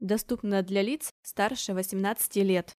Доступно для лиц старше 18 лет.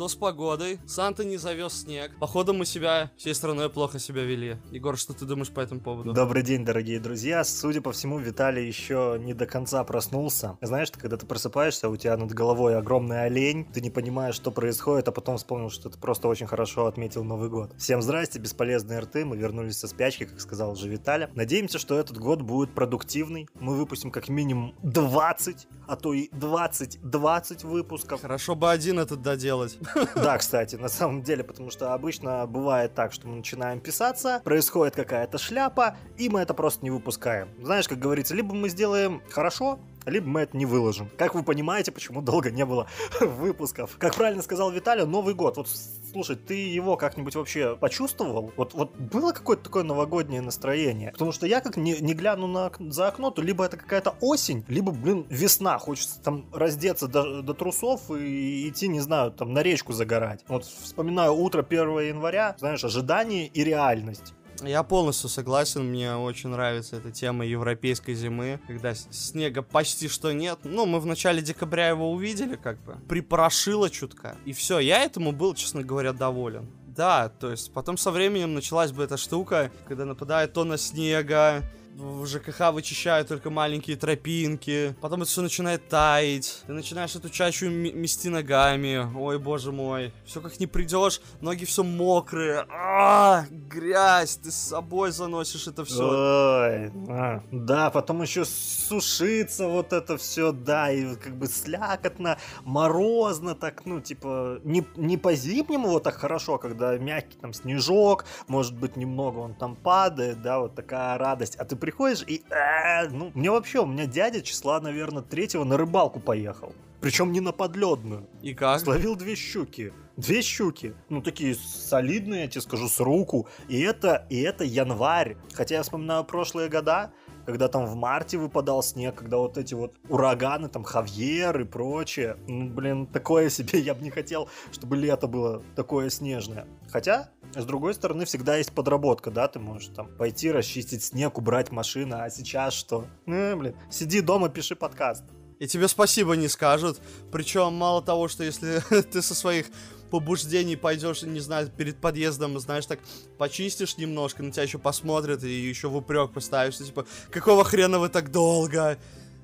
Что с погодой? Санта не завез снег. Походу мы себя всей страной плохо себя вели. Егор, что ты думаешь по этому поводу? Добрый день, дорогие друзья. Судя по всему, Виталий еще не до конца проснулся. Знаешь, когда ты просыпаешься, у тебя над головой огромный олень, ты не понимаешь, что происходит, а потом вспомнил, что ты просто очень хорошо отметил Новый год. Всем здрасте, бесполезные рты, мы вернулись со спячки, как сказал уже Виталя. Надеемся, что этот год будет продуктивный. Мы выпустим как минимум 20, а то и 20-20 выпусков. Хорошо бы один этот доделать. Да, кстати, на самом деле, потому что обычно бывает так, что мы начинаем писаться, происходит какая-то шляпа, и мы это просто не выпускаем. Знаешь, как говорится, либо мы сделаем хорошо, либо мы это не выложим. Как вы понимаете, почему долго не было выпусков. Как правильно сказал Виталий, Новый год. Вот слушай, ты его как-нибудь вообще почувствовал? Вот, вот было какое-то такое новогоднее настроение? Потому что я как не, не гляну на, за окно, то либо это какая-то осень, либо, блин, весна. Хочется там раздеться до, до трусов и идти, не знаю, там на речку загорать. Вот вспоминаю утро 1 января, знаешь, ожидание и реальность. Я полностью согласен, мне очень нравится эта тема европейской зимы, когда снега почти что нет. Ну, мы в начале декабря его увидели, как бы, припорошило чутка. И все, я этому был, честно говоря, доволен. Да, то есть потом со временем началась бы эта штука, когда нападает тонна снега, в ЖКХ вычищают только маленькие тропинки, потом это все начинает таять, ты начинаешь эту чащу мести ногами, ой, боже мой, все как не придешь, ноги все мокрые, а, грязь, ты с собой заносишь это все. Ой, а, да, потом еще сушиться вот это все, да, и как бы слякотно, морозно так, ну, типа, не, не по-зимнему вот так хорошо, когда мягкий там снежок, может быть, немного он там падает, да, вот такая радость, а ты приходишь и... Э, ну, мне вообще, у меня дядя числа, наверное, третьего на рыбалку поехал. Причем не на подледную. И как? Словил две щуки. Две щуки. Ну, такие солидные, я тебе скажу, с руку. И это, и это январь. Хотя я вспоминаю прошлые года, когда там в марте выпадал снег, когда вот эти вот ураганы, там, Хавьер и прочее. Ну, блин, такое себе я бы не хотел, чтобы лето было такое снежное. Хотя, с другой стороны, всегда есть подработка, да, ты можешь там пойти расчистить снег, убрать машину, а сейчас что? Ну, блин, сиди дома, пиши подкаст. И тебе спасибо не скажут. Причем мало того, что если ты со своих побуждений пойдешь, не знаю, перед подъездом, знаешь, так почистишь немножко, на тебя еще посмотрят и еще в упрек поставишь, типа, какого хрена вы так долго?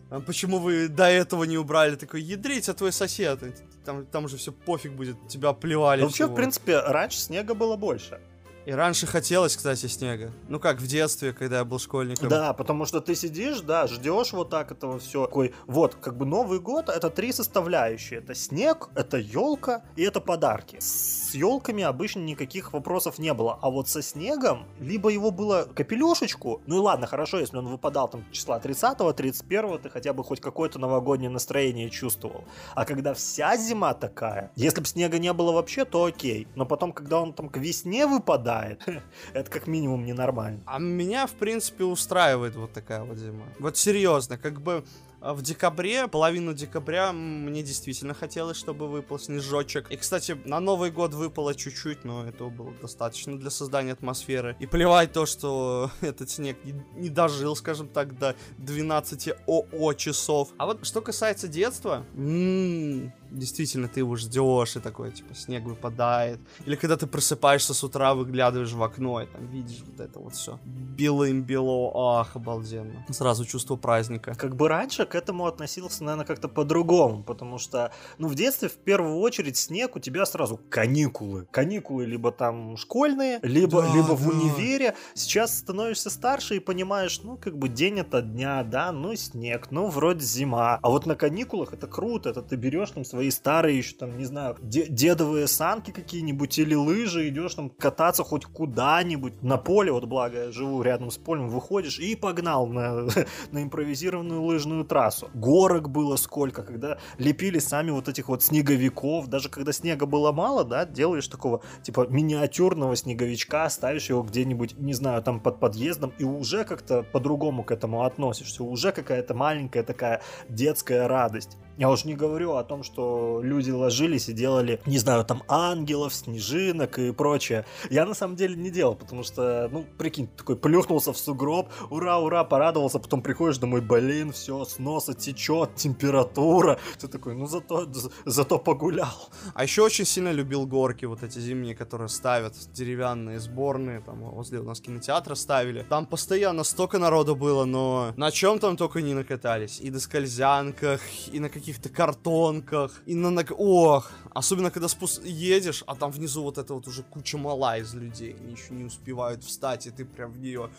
А почему вы до этого не убрали? Такой, ядрить, а твой сосед. Там, там уже все пофиг будет, тебя плевали. Ну, вообще, в принципе, раньше снега было больше. И раньше хотелось, кстати, снега. Ну как в детстве, когда я был школьником. Да, потому что ты сидишь, да, ждешь вот так этого все. Такой, вот, как бы Новый год это три составляющие. Это снег, это елка и это подарки. С елками обычно никаких вопросов не было. А вот со снегом, либо его было капелюшечку, ну и ладно, хорошо, если он выпадал там числа 30-го, 31-го, ты хотя бы хоть какое-то новогоднее настроение чувствовал. А когда вся зима такая, если бы снега не было вообще, то окей. Но потом, когда он там к весне выпадает. Это как минимум ненормально. А меня, в принципе, устраивает вот такая вот зима. Вот серьезно, как бы в декабре, половину декабря мне действительно хотелось, чтобы выпал снежочек. И, кстати, на Новый год выпало чуть-чуть, но этого было достаточно для создания атмосферы. И плевать то, что этот снег не, не дожил, скажем так, до 12 ОО часов. А вот что касается детства, м-м, действительно ты его ждешь, и такой, типа, снег выпадает. Или когда ты просыпаешься с утра, выглядываешь в окно, и там видишь вот это вот все. Белым-бело, ах, обалденно. Сразу чувство праздника. Как бы раньше к этому относился, наверное, как-то по-другому, потому что, ну, в детстве, в первую очередь, снег у тебя сразу каникулы. Каникулы либо там школьные, либо, да, либо да. в универе. Сейчас становишься старше и понимаешь, ну, как бы день это дня, да, ну, снег, ну, вроде зима. А вот на каникулах это круто, это ты берешь там свои старые еще там, не знаю, дедовые санки какие-нибудь или лыжи, идешь там кататься хоть куда-нибудь на поле, вот благо я живу рядом с полем, выходишь и погнал на, на импровизированную лыжную трассу. Горок было сколько, когда лепили сами вот этих вот снеговиков, даже когда снега было мало, да, делаешь такого, типа, миниатюрного снеговичка, ставишь его где-нибудь, не знаю, там под подъездом, и уже как-то по-другому к этому относишься, уже какая-то маленькая такая детская радость. Я уж не говорю о том, что люди ложились и делали, не знаю, там ангелов, снежинок и прочее. Я на самом деле не делал, потому что, ну, прикинь, такой плюхнулся в сугроб, ура, ура, порадовался, потом приходишь домой, блин, все, с носа течет, температура. Ты такой, ну зато, зато погулял. А еще очень сильно любил горки, вот эти зимние, которые ставят, деревянные, сборные, там возле у нас кинотеатра ставили. Там постоянно столько народу было, но на чем там только не накатались. И на скользянках, и на каких каких-то картонках, и на... Ох, особенно когда спуск едешь, а там внизу вот это вот уже куча мала из людей, они еще не успевают встать, и ты прям в нее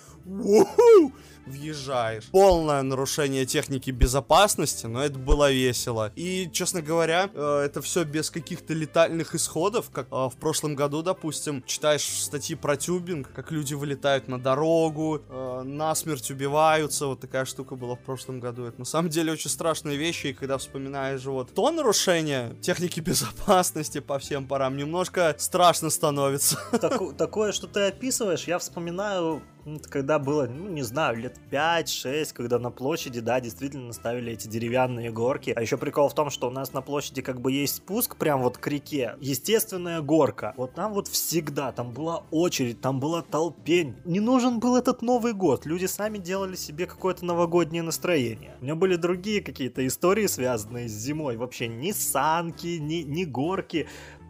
въезжаешь. Полное нарушение техники безопасности, но это было весело. И, честно говоря, э, это все без каких-то летальных исходов, как э, в прошлом году, допустим, читаешь статьи про тюбинг, как люди вылетают на дорогу, э, насмерть убиваются, вот такая штука была в прошлом году. Это на самом деле очень страшные вещи, и когда вспоминаешь вспоминаешь вот то нарушение техники безопасности по всем парам, немножко страшно становится. Так, такое, что ты описываешь, я вспоминаю когда было, ну, не знаю, лет 5-6, когда на площади, да, действительно ставили эти деревянные горки. А еще прикол в том, что у нас на площади как бы есть спуск прям вот к реке. Естественная горка. Вот там вот всегда, там была очередь, там была толпень. Не нужен был этот Новый год. Люди сами делали себе какое-то новогоднее настроение. У меня были другие какие-то истории, связанные с зимой. Вообще ни санки, ни, ни горки.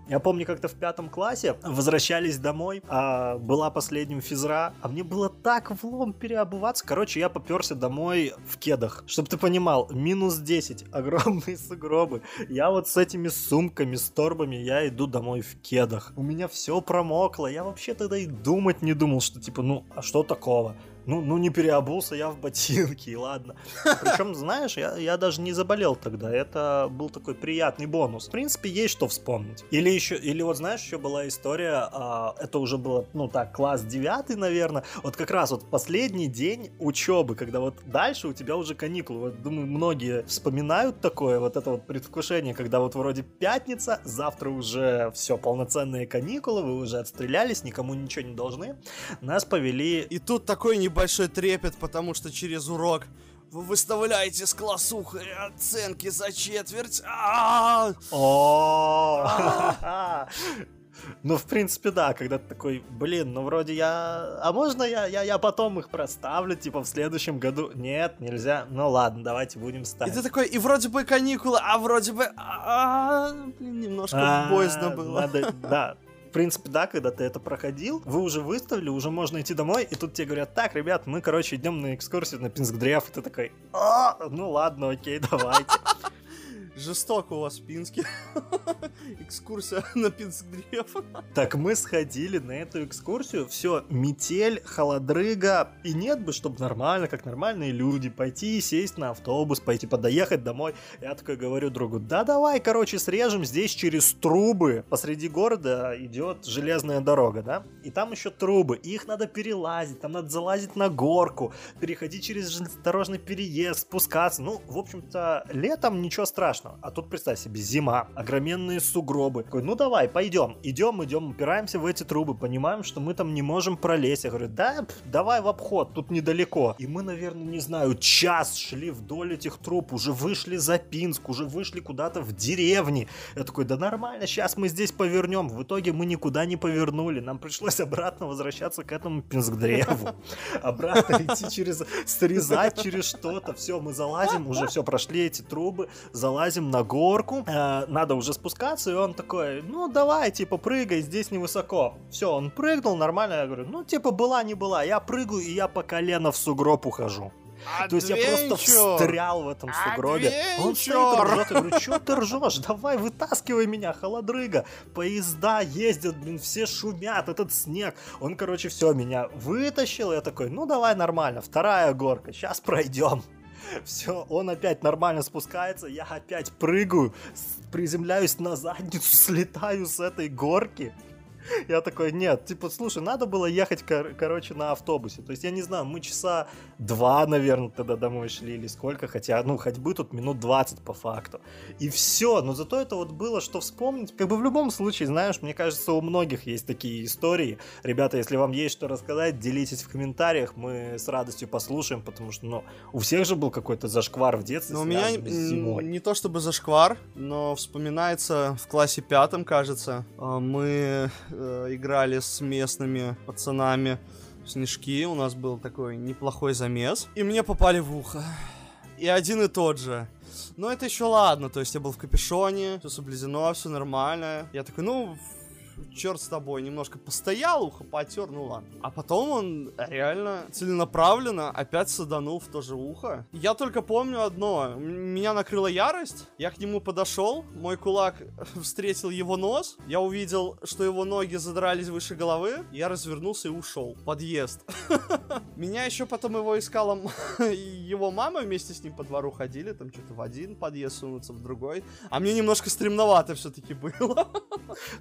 Я помню, как-то в пятом классе возвращались домой, а была последним физра, а мне было так влом переобуваться. Короче, я поперся домой в кедах. Чтобы ты понимал, минус 10, огромные сугробы. Я вот с этими сумками, с торбами, я иду домой в кедах. У меня все промокло. Я вообще тогда и думать не думал, что типа, ну, а что такого? Ну, ну не переобулся я в ботинки, ладно. Причем, знаешь, я, я даже не заболел тогда, это был такой приятный бонус. В принципе, есть что вспомнить. Или еще, или вот знаешь, еще была история, а, это уже было, ну так, класс 9, наверное, вот как раз вот последний день учебы, когда вот дальше у тебя уже каникулы. Вот, думаю, многие вспоминают такое, вот это вот предвкушение, когда вот вроде пятница, завтра уже все, полноценные каникулы, вы уже отстрелялись, никому ничего не должны. Нас повели... И тут такой не большой трепет, потому что через урок вы выставляете с классухой оценки за четверть. А! О! Ну, в принципе, да, когда ты такой, блин, ну вроде я... А можно я, я, я потом их проставлю, типа, в следующем году? Нет, нельзя. Ну ладно, давайте будем ставить. И ты такой, и вроде бы каникулы, а вроде бы... А, блин, немножко боязно было. Надо, да, принципе, да, когда ты это проходил, вы уже выставили, уже можно идти домой, и тут тебе говорят, так, ребят, мы, короче, идем на экскурсию на Пинск-Древ, и ты такой, а, ну ладно, окей, давайте. Жестоко у вас в Пинске. Экскурсия на Пинск-древ. Так мы сходили на эту экскурсию. Все, метель, холодрыга. И нет бы, чтобы нормально, как нормальные люди, пойти сесть на автобус, пойти подоехать домой. Я такой говорю другу, да давай, короче, срежем здесь через трубы. Посреди города идет железная дорога, да? И там еще трубы. И их надо перелазить, там надо залазить на горку, переходить через железнодорожный переезд, спускаться. Ну, в общем-то, летом ничего страшного страшного. А тут, представь себе, зима, огроменные сугробы. Такой, ну давай, пойдем. Идем, идем, упираемся в эти трубы, понимаем, что мы там не можем пролезть. Я говорю, да, давай в обход, тут недалеко. И мы, наверное, не знаю, час шли вдоль этих труб, уже вышли за Пинск, уже вышли куда-то в деревни. Я такой, да нормально, сейчас мы здесь повернем. В итоге мы никуда не повернули. Нам пришлось обратно возвращаться к этому Пинск-древу. Обратно идти через, срезать через что-то. Все, мы залазим, уже все, прошли эти трубы, залазим лазим на горку, э, надо уже спускаться, и он такой, ну давай, типа, прыгай, здесь невысоко. Все, он прыгнул, нормально, я говорю, ну типа, была, не была, я прыгаю, и я по колено в сугроб ухожу. Adventure. То есть я просто встрял в этом сугробе. Он стоит и ржет. Я говорю, что ты ржешь? Давай, вытаскивай меня, холодрыга. Поезда ездят, блин, все шумят, этот снег. Он, короче, все, меня вытащил. Я такой, ну давай нормально, вторая горка, сейчас пройдем. Все, он опять нормально спускается, я опять прыгаю, приземляюсь на задницу, слетаю с этой горки. Я такой, нет, типа, слушай, надо было ехать, кор- короче, на автобусе. То есть, я не знаю, мы часа два, наверное, тогда домой шли или сколько, хотя, ну, ходьбы тут минут 20 по факту. И все, но зато это вот было, что вспомнить. Как бы в любом случае, знаешь, мне кажется, у многих есть такие истории. Ребята, если вам есть что рассказать, делитесь в комментариях, мы с радостью послушаем, потому что, ну, у всех же был какой-то зашквар в детстве, Но у меня связанный с зимой. н- не то чтобы зашквар, но вспоминается в классе пятом, кажется, а, мы э, играли с местными пацанами в снежки, у нас был такой неплохой замес, и мне попали в ухо. И один и тот же. Но это еще ладно, то есть я был в капюшоне, все соблюдено, все нормально. Я такой, ну, черт с тобой, немножко постоял, ухо потер, ну ладно. А потом он реально целенаправленно опять саданул в то же ухо. Я только помню одно, меня накрыла ярость, я к нему подошел, мой кулак встретил его нос, я увидел, что его ноги задрались выше головы, я развернулся и ушел. Подъезд. Меня еще потом его искала его мама, вместе с ним по двору ходили, там что-то в один подъезд сунуться, в другой. А мне немножко стремновато все-таки было.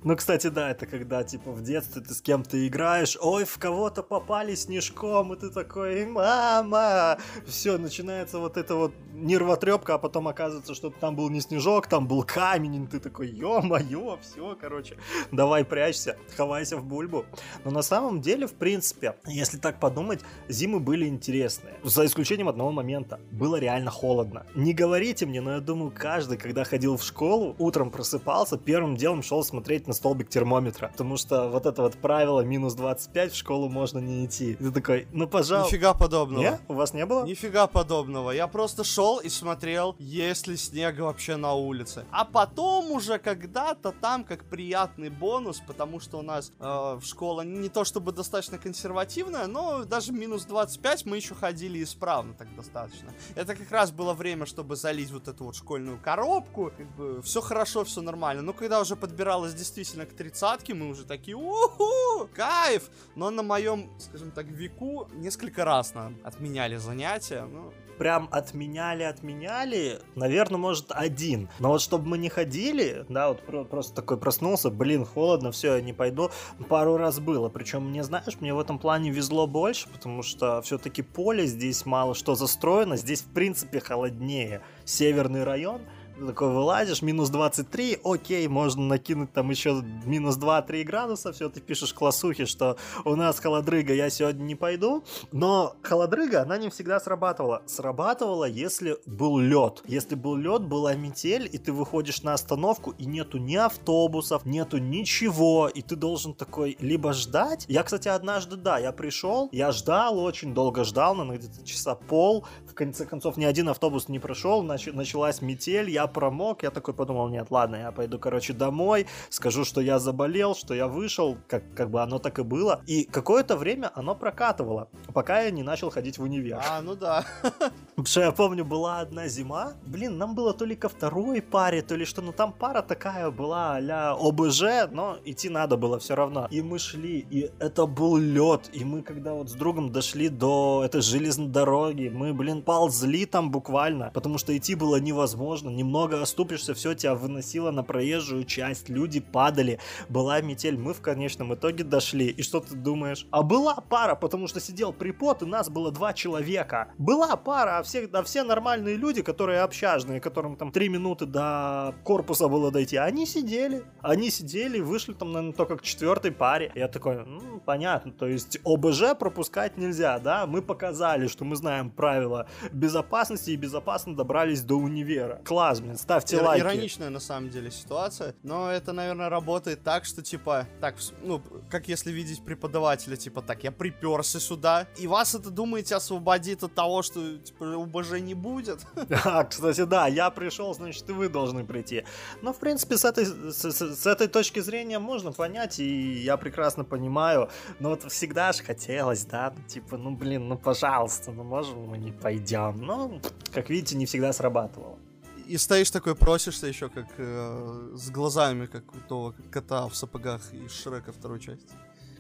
Ну, кстати, да, это когда, типа, в детстве ты с кем-то играешь, ой, в кого-то попали снежком, и ты такой, мама! Все, начинается вот это вот нервотрепка, а потом оказывается, что там был не снежок, там был камень, и ты такой, ё-моё, все, короче, давай прячься, ховайся в бульбу. Но на самом деле, в принципе, если так подумать, зимы были интересные. За исключением одного момента. Было реально холодно. Не говорите мне, но я думаю, каждый, когда ходил в школу, утром просыпался, первым делом шел смотреть на столбик термометра. Потому что вот это вот правило минус 25 в школу можно не идти. И ты такой, ну пожалуйста. Нифига подобного. Не? У вас не было? Нифига подобного. Я просто шел и смотрел, есть ли снега вообще на улице. А потом уже когда-то там, как приятный бонус, потому что у нас э, школа не то чтобы достаточно консервативная, но даже минус 25 мы еще ходили исправно так достаточно. Это как раз было время, чтобы залить вот эту вот школьную коробку. Как бы все хорошо, все нормально. Но когда уже подбиралось действительно к тридцатке, мы уже такие, уху, кайф! Но на моем, скажем так, веку несколько раз нам отменяли занятия. Ну, прям отменяли, отменяли, наверное, может, один. Но вот чтобы мы не ходили, да, вот про- просто такой проснулся, блин, холодно, все, я не пойду, пару раз было. Причем, мне, знаешь, мне в этом плане везло больше, потому что все-таки поле здесь мало что застроено, здесь, в принципе, холоднее. Северный район, такой вылазишь, минус 23, окей, можно накинуть там еще минус 2-3 градуса, все, ты пишешь классухе, что у нас холодрыга, я сегодня не пойду, но холодрыга, она не всегда срабатывала. Срабатывала, если был лед. Если был лед, была метель, и ты выходишь на остановку, и нету ни автобусов, нету ничего, и ты должен такой либо ждать. Я, кстати, однажды, да, я пришел, я ждал, очень долго ждал, наверное, где-то часа пол. В конце концов, ни один автобус не прошел, нач- началась метель, я промок, я такой подумал, нет, ладно, я пойду, короче, домой, скажу, что я заболел, что я вышел, как, как бы оно так и было. И какое-то время оно прокатывало, пока я не начал ходить в универ. а, ну да. Потому что я помню, была одна зима, блин, нам было то ли ко второй паре, то ли что, ну там пара такая была а ОБЖ, но идти надо было все равно. И мы шли, и это был лед, и мы когда вот с другом дошли до этой железной дороги, мы, блин, ползли там буквально, потому что идти было невозможно, немного оступишься, все тебя выносило на проезжую часть, люди падали, была метель, мы в конечном итоге дошли, и что ты думаешь? А была пара, потому что сидел припот, и нас было два человека. Была пара, а все, да все нормальные люди, которые общажные, которым там три минуты до корпуса было дойти, они сидели. Они сидели, вышли там, наверное, только к четвертой паре. Я такой, ну, понятно, то есть ОБЖ пропускать нельзя, да? Мы показали, что мы знаем правила безопасности и безопасно добрались до универа. Класс, блин, ставьте лайки. Ироничная на самом деле ситуация, но это, наверное, работает так, что типа, так, ну, как если видеть преподавателя, типа, так, я приперся сюда, и вас это, думаете, освободит от того, что, типа, УБЖ не будет? А, кстати, да, я пришел, значит, и вы должны прийти. Но, в принципе, с этой, с, с- с этой точки зрения можно понять, и я прекрасно понимаю. Но вот всегда же хотелось, да, ну, типа, ну, блин, ну, пожалуйста, ну, можем мы не пойдем. Ну, как видите, не всегда срабатывало. И стоишь такой, просишься еще, как э, с глазами, как у того кота в сапогах из Шрека второй части,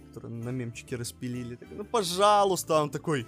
который на мемчике распилили. Такой, ну, пожалуйста, он такой,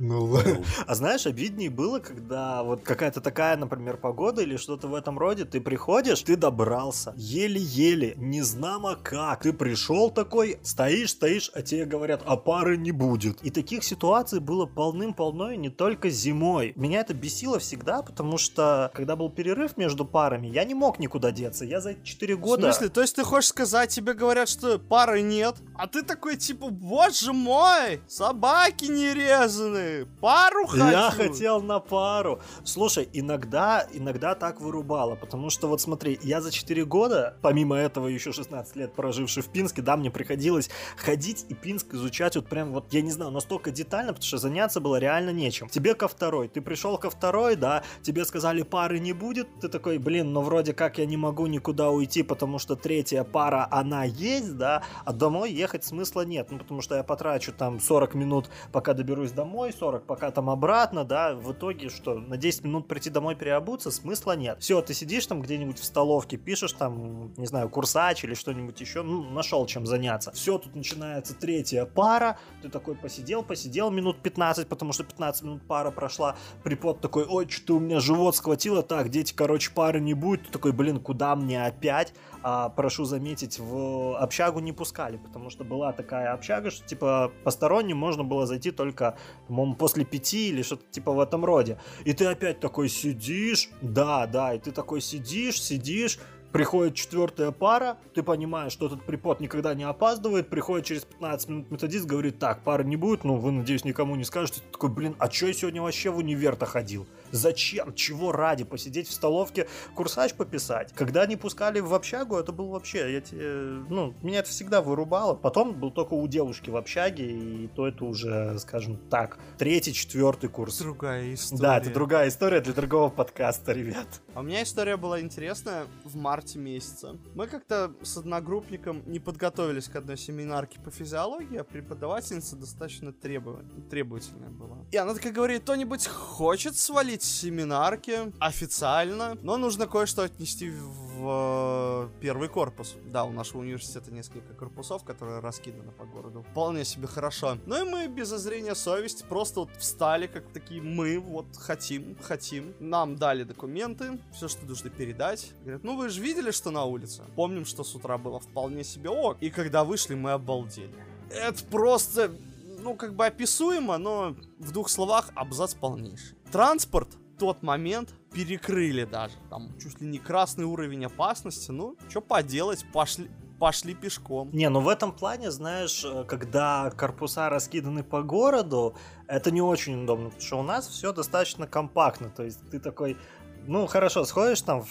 Ну ладно. А знаешь, обиднее было, когда вот какая-то такая, например, погода или что-то в этом роде, ты приходишь, ты добрался, еле-еле, не знамо как, ты пришел такой, стоишь, стоишь, а тебе говорят, а пары не будет. И таких ситуаций было полным-полно, и не только зимой. Меня это бесило всегда, потому что, когда был перерыв между парами, я не мог никуда деться. Я за 4 года... В смысле? То есть ты хочешь сказать, тебе говорят, что пары нет, а ты такой, типа, боже мой, собаки не резаны, пару хочу. Я хотел на пару. Слушай, иногда, иногда так вырубало, потому что вот смотри, я за 4 года, помимо этого еще 16 лет проживший в Пинске, да, мне приходилось ходить и Пинск изучать вот прям вот, я не знаю, настолько детально, потому что заняться было реально нечем. Тебе ко второй, ты пришел ко второй, да, тебе сказали пары не будет, ты такой, блин, ну вроде как я не могу никуда уйти, потому что третья пара, она есть, да, а домой ехать смысла нет, ну потому что я потрачу там 40 минут, пока доберусь домой, 40 пока там обратно, да, в итоге что, на 10 минут прийти домой переобуться, смысла нет. Все, ты сидишь там где-нибудь в столовке, пишешь там, не знаю, курсач или что-нибудь еще, ну, нашел чем заняться. Все, тут начинается третья пара, ты такой посидел, посидел минут 15, потому что 15 минут пара прошла, припод такой, ой, что у меня живот схватило, так, дети, короче, пары не будет, ты такой, блин, куда мне опять? А, прошу заметить, в общагу не пускали, потому что была такая общага, что типа посторонним можно было зайти только, по-моему, после пяти или что-то типа в этом роде. И ты опять такой сидишь, да, да, и ты такой сидишь, сидишь, Приходит четвертая пара, ты понимаешь, что этот препод никогда не опаздывает, приходит через 15 минут методист, говорит, так, пары не будет, ну, вы, надеюсь, никому не скажете. Ты такой, блин, а чё я сегодня вообще в универ-то ходил? Зачем? Чего ради? Посидеть в столовке, курсач пописать? Когда не пускали в общагу, это был вообще, я ну, меня это всегда вырубало. Потом был только у девушки в общаге, и то это уже, скажем так, третий, четвертый курс. Другая история. Да, это другая история для другого подкаста, ребят. А у меня история была интересная в марте месяце. Мы как-то с одногруппником не подготовились к одной семинарке по физиологии, а преподавательница достаточно требов... требовательная была. И она такая говорит, кто-нибудь хочет свалить с семинарки официально, но нужно кое-что отнести в э, первый корпус. Да, у нашего университета несколько корпусов, которые раскиданы по городу. Вполне себе хорошо. Ну и мы без зазрения совести просто вот встали, как такие мы, вот хотим, хотим. Нам дали документы, все, что нужно передать. Говорят, ну вы же видели, что на улице? Помним, что с утра было вполне себе ок. И когда вышли, мы обалдели. Это просто, ну, как бы описуемо, но в двух словах абзац полнейший. Транспорт тот момент перекрыли даже. Там чуть ли не красный уровень опасности. Ну, что поделать, пошли, пошли пешком. Не, ну в этом плане, знаешь, э, когда корпуса раскиданы по городу, это не очень удобно, потому что у нас все достаточно компактно. То есть ты такой, ну хорошо, сходишь там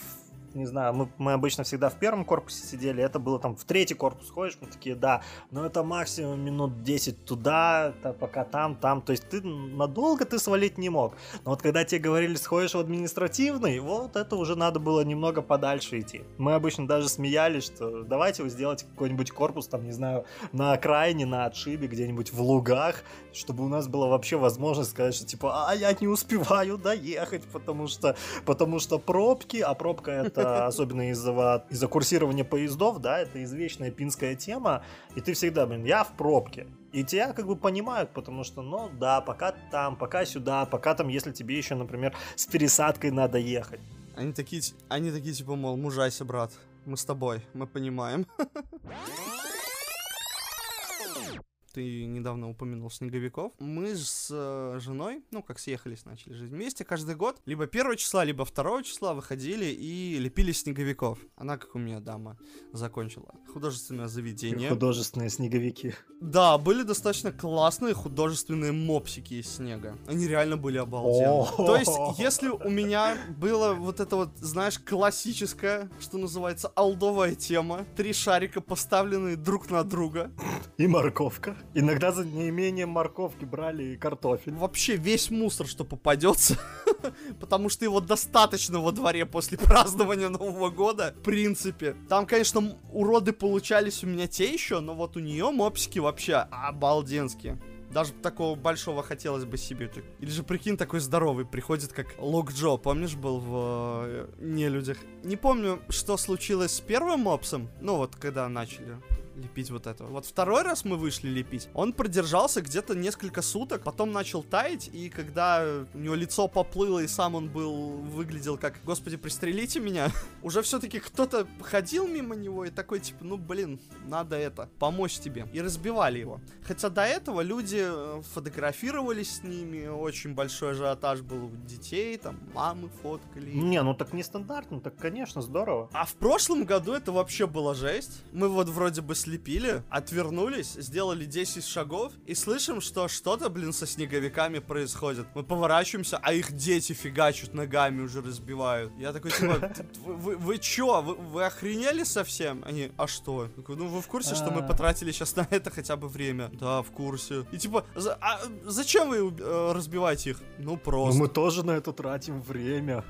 не знаю, мы, мы обычно всегда в первом корпусе сидели, это было там в третий корпус ходишь, мы такие, да, но это максимум минут 10 туда, то, пока там, там, то есть ты надолго ты свалить не мог. Но вот когда тебе говорили, сходишь в административный, вот это уже надо было немного подальше идти. Мы обычно даже смеялись, что давайте вы сделайте какой-нибудь корпус, там, не знаю, на окраине, на отшибе, где-нибудь в лугах, чтобы у нас была вообще возможность сказать, что типа, а я не успеваю доехать, потому что, потому что пробки, а пробка это это особенно из-за из курсирования поездов, да, это извечная пинская тема, и ты всегда, блин, я в пробке. И тебя как бы понимают, потому что, ну да, пока там, пока сюда, пока там, если тебе еще, например, с пересадкой надо ехать. Они такие, они такие типа, мол, мужайся, брат, мы с тобой, мы понимаем. ты недавно упомянул снеговиков. Мы с э, женой, ну, как съехались, начали жить вместе, каждый год, либо первого числа, либо второго числа выходили и лепили снеговиков. Она, как у меня дама, закончила художественное заведение. Художественные снеговики. Да, были достаточно классные художественные мопсики из снега. Они реально были обалденные. То есть, если у меня было вот это вот, знаешь, классическая, что называется, алдовая тема, три шарика поставленные друг на друга. И морковка. Иногда за неимением морковки брали картофель. Вообще весь мусор, что попадется, потому что его достаточно во дворе после празднования Нового года, в принципе. Там, конечно, уроды получались у меня те еще, но вот у нее мопсики вообще обалденские. Даже такого большого хотелось бы себе. Или же, прикинь, такой здоровый приходит, как Лок Джо, помнишь, был в э, Нелюдях? Не помню, что случилось с первым мопсом, ну вот, когда начали лепить вот это. Вот второй раз мы вышли лепить, он продержался где-то несколько суток, потом начал таять, и когда у него лицо поплыло, и сам он был, выглядел как, господи, пристрелите меня, уже все-таки кто-то ходил мимо него и такой, типа, ну, блин, надо это, помочь тебе. И разбивали его. Хотя до этого люди э, фотографировались с ними, очень большой ажиотаж был у детей, там, мамы фоткали. Не, ну так нестандартно, так, конечно, здорово. А в прошлом году это вообще была жесть. Мы вот вроде бы слепили, отвернулись, сделали 10 шагов и слышим, что что-то, блин, со снеговиками происходит. Мы поворачиваемся, а их дети фигачут ногами уже разбивают. Я такой, типа, вы, вы, вы чё, вы, вы охренели совсем? Они, а что? Я такой, ну вы в курсе, что мы А. потратили сейчас на это хотя бы время? Да, в курсе. И типа, за- а зачем вы э, разбиваете их? Ну Ну, просто. мы тоже на это тратим время.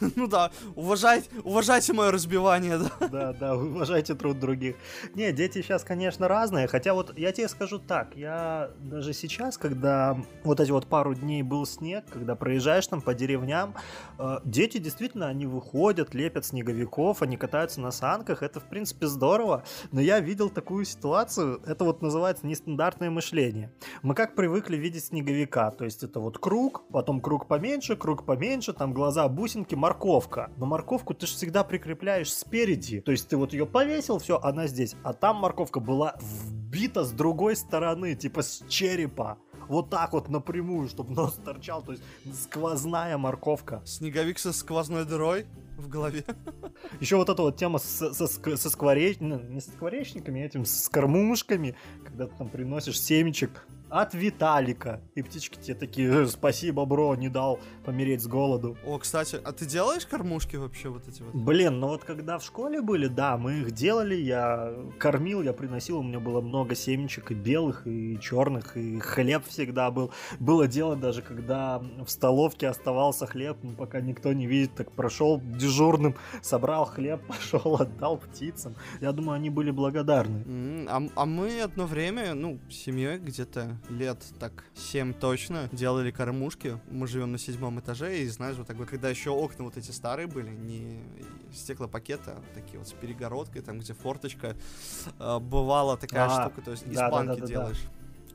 Ну да, уважайте, уважайте мое разбивание, да. Да, да, уважайте труд других. Не, дети сейчас, конечно, разные. Хотя вот я тебе скажу так, я даже сейчас, когда вот эти вот пару дней был снег, когда проезжаешь там по деревням, э, дети действительно, они выходят, лепят снеговиков, они катаются на санках, это, в принципе, здорово. Но я видел такую ситуацию, это вот называется нестандартное мышление. Мы как привыкли видеть снеговика, то есть это вот круг, потом круг поменьше, круг поменьше, там глаза, бусинки, морковка. Но морковку ты же всегда прикрепляешь спереди, то есть ты вот ее повесил, все, она здесь. А там морковка была вбита с другой стороны, типа с черепа. Вот так вот напрямую, чтобы нос торчал, то есть сквозная морковка. Снеговик со сквозной дырой в голове. Еще вот эта вот тема со, со, ск- со сквореч- ну, не со скворечниками, а этим с кормушками, когда ты там приносишь семечек от Виталика. И птички тебе такие, «Э, спасибо, бро, не дал помереть с голоду. О, кстати, а ты делаешь кормушки вообще вот эти вот? Блин, ну вот когда в школе были, да, мы их делали, я кормил, я приносил, у меня было много семечек и белых, и черных, и хлеб всегда был. Было дело даже, когда в столовке оставался хлеб, ну, пока никто не видит, так прошел дежурным, собрал хлеб, пошел, отдал птицам. Я думаю, они были благодарны. М, А, а мы одно время, ну, семьей где-то лет так 7 точно делали кормушки. Мы живем на седьмом этаже, и знаешь, вот так вот, когда еще окна вот эти старые были, не стеклопакеты, а такие вот с перегородкой, там, где форточка, э, бывала такая А, штука, то есть из да, банки да, да, да.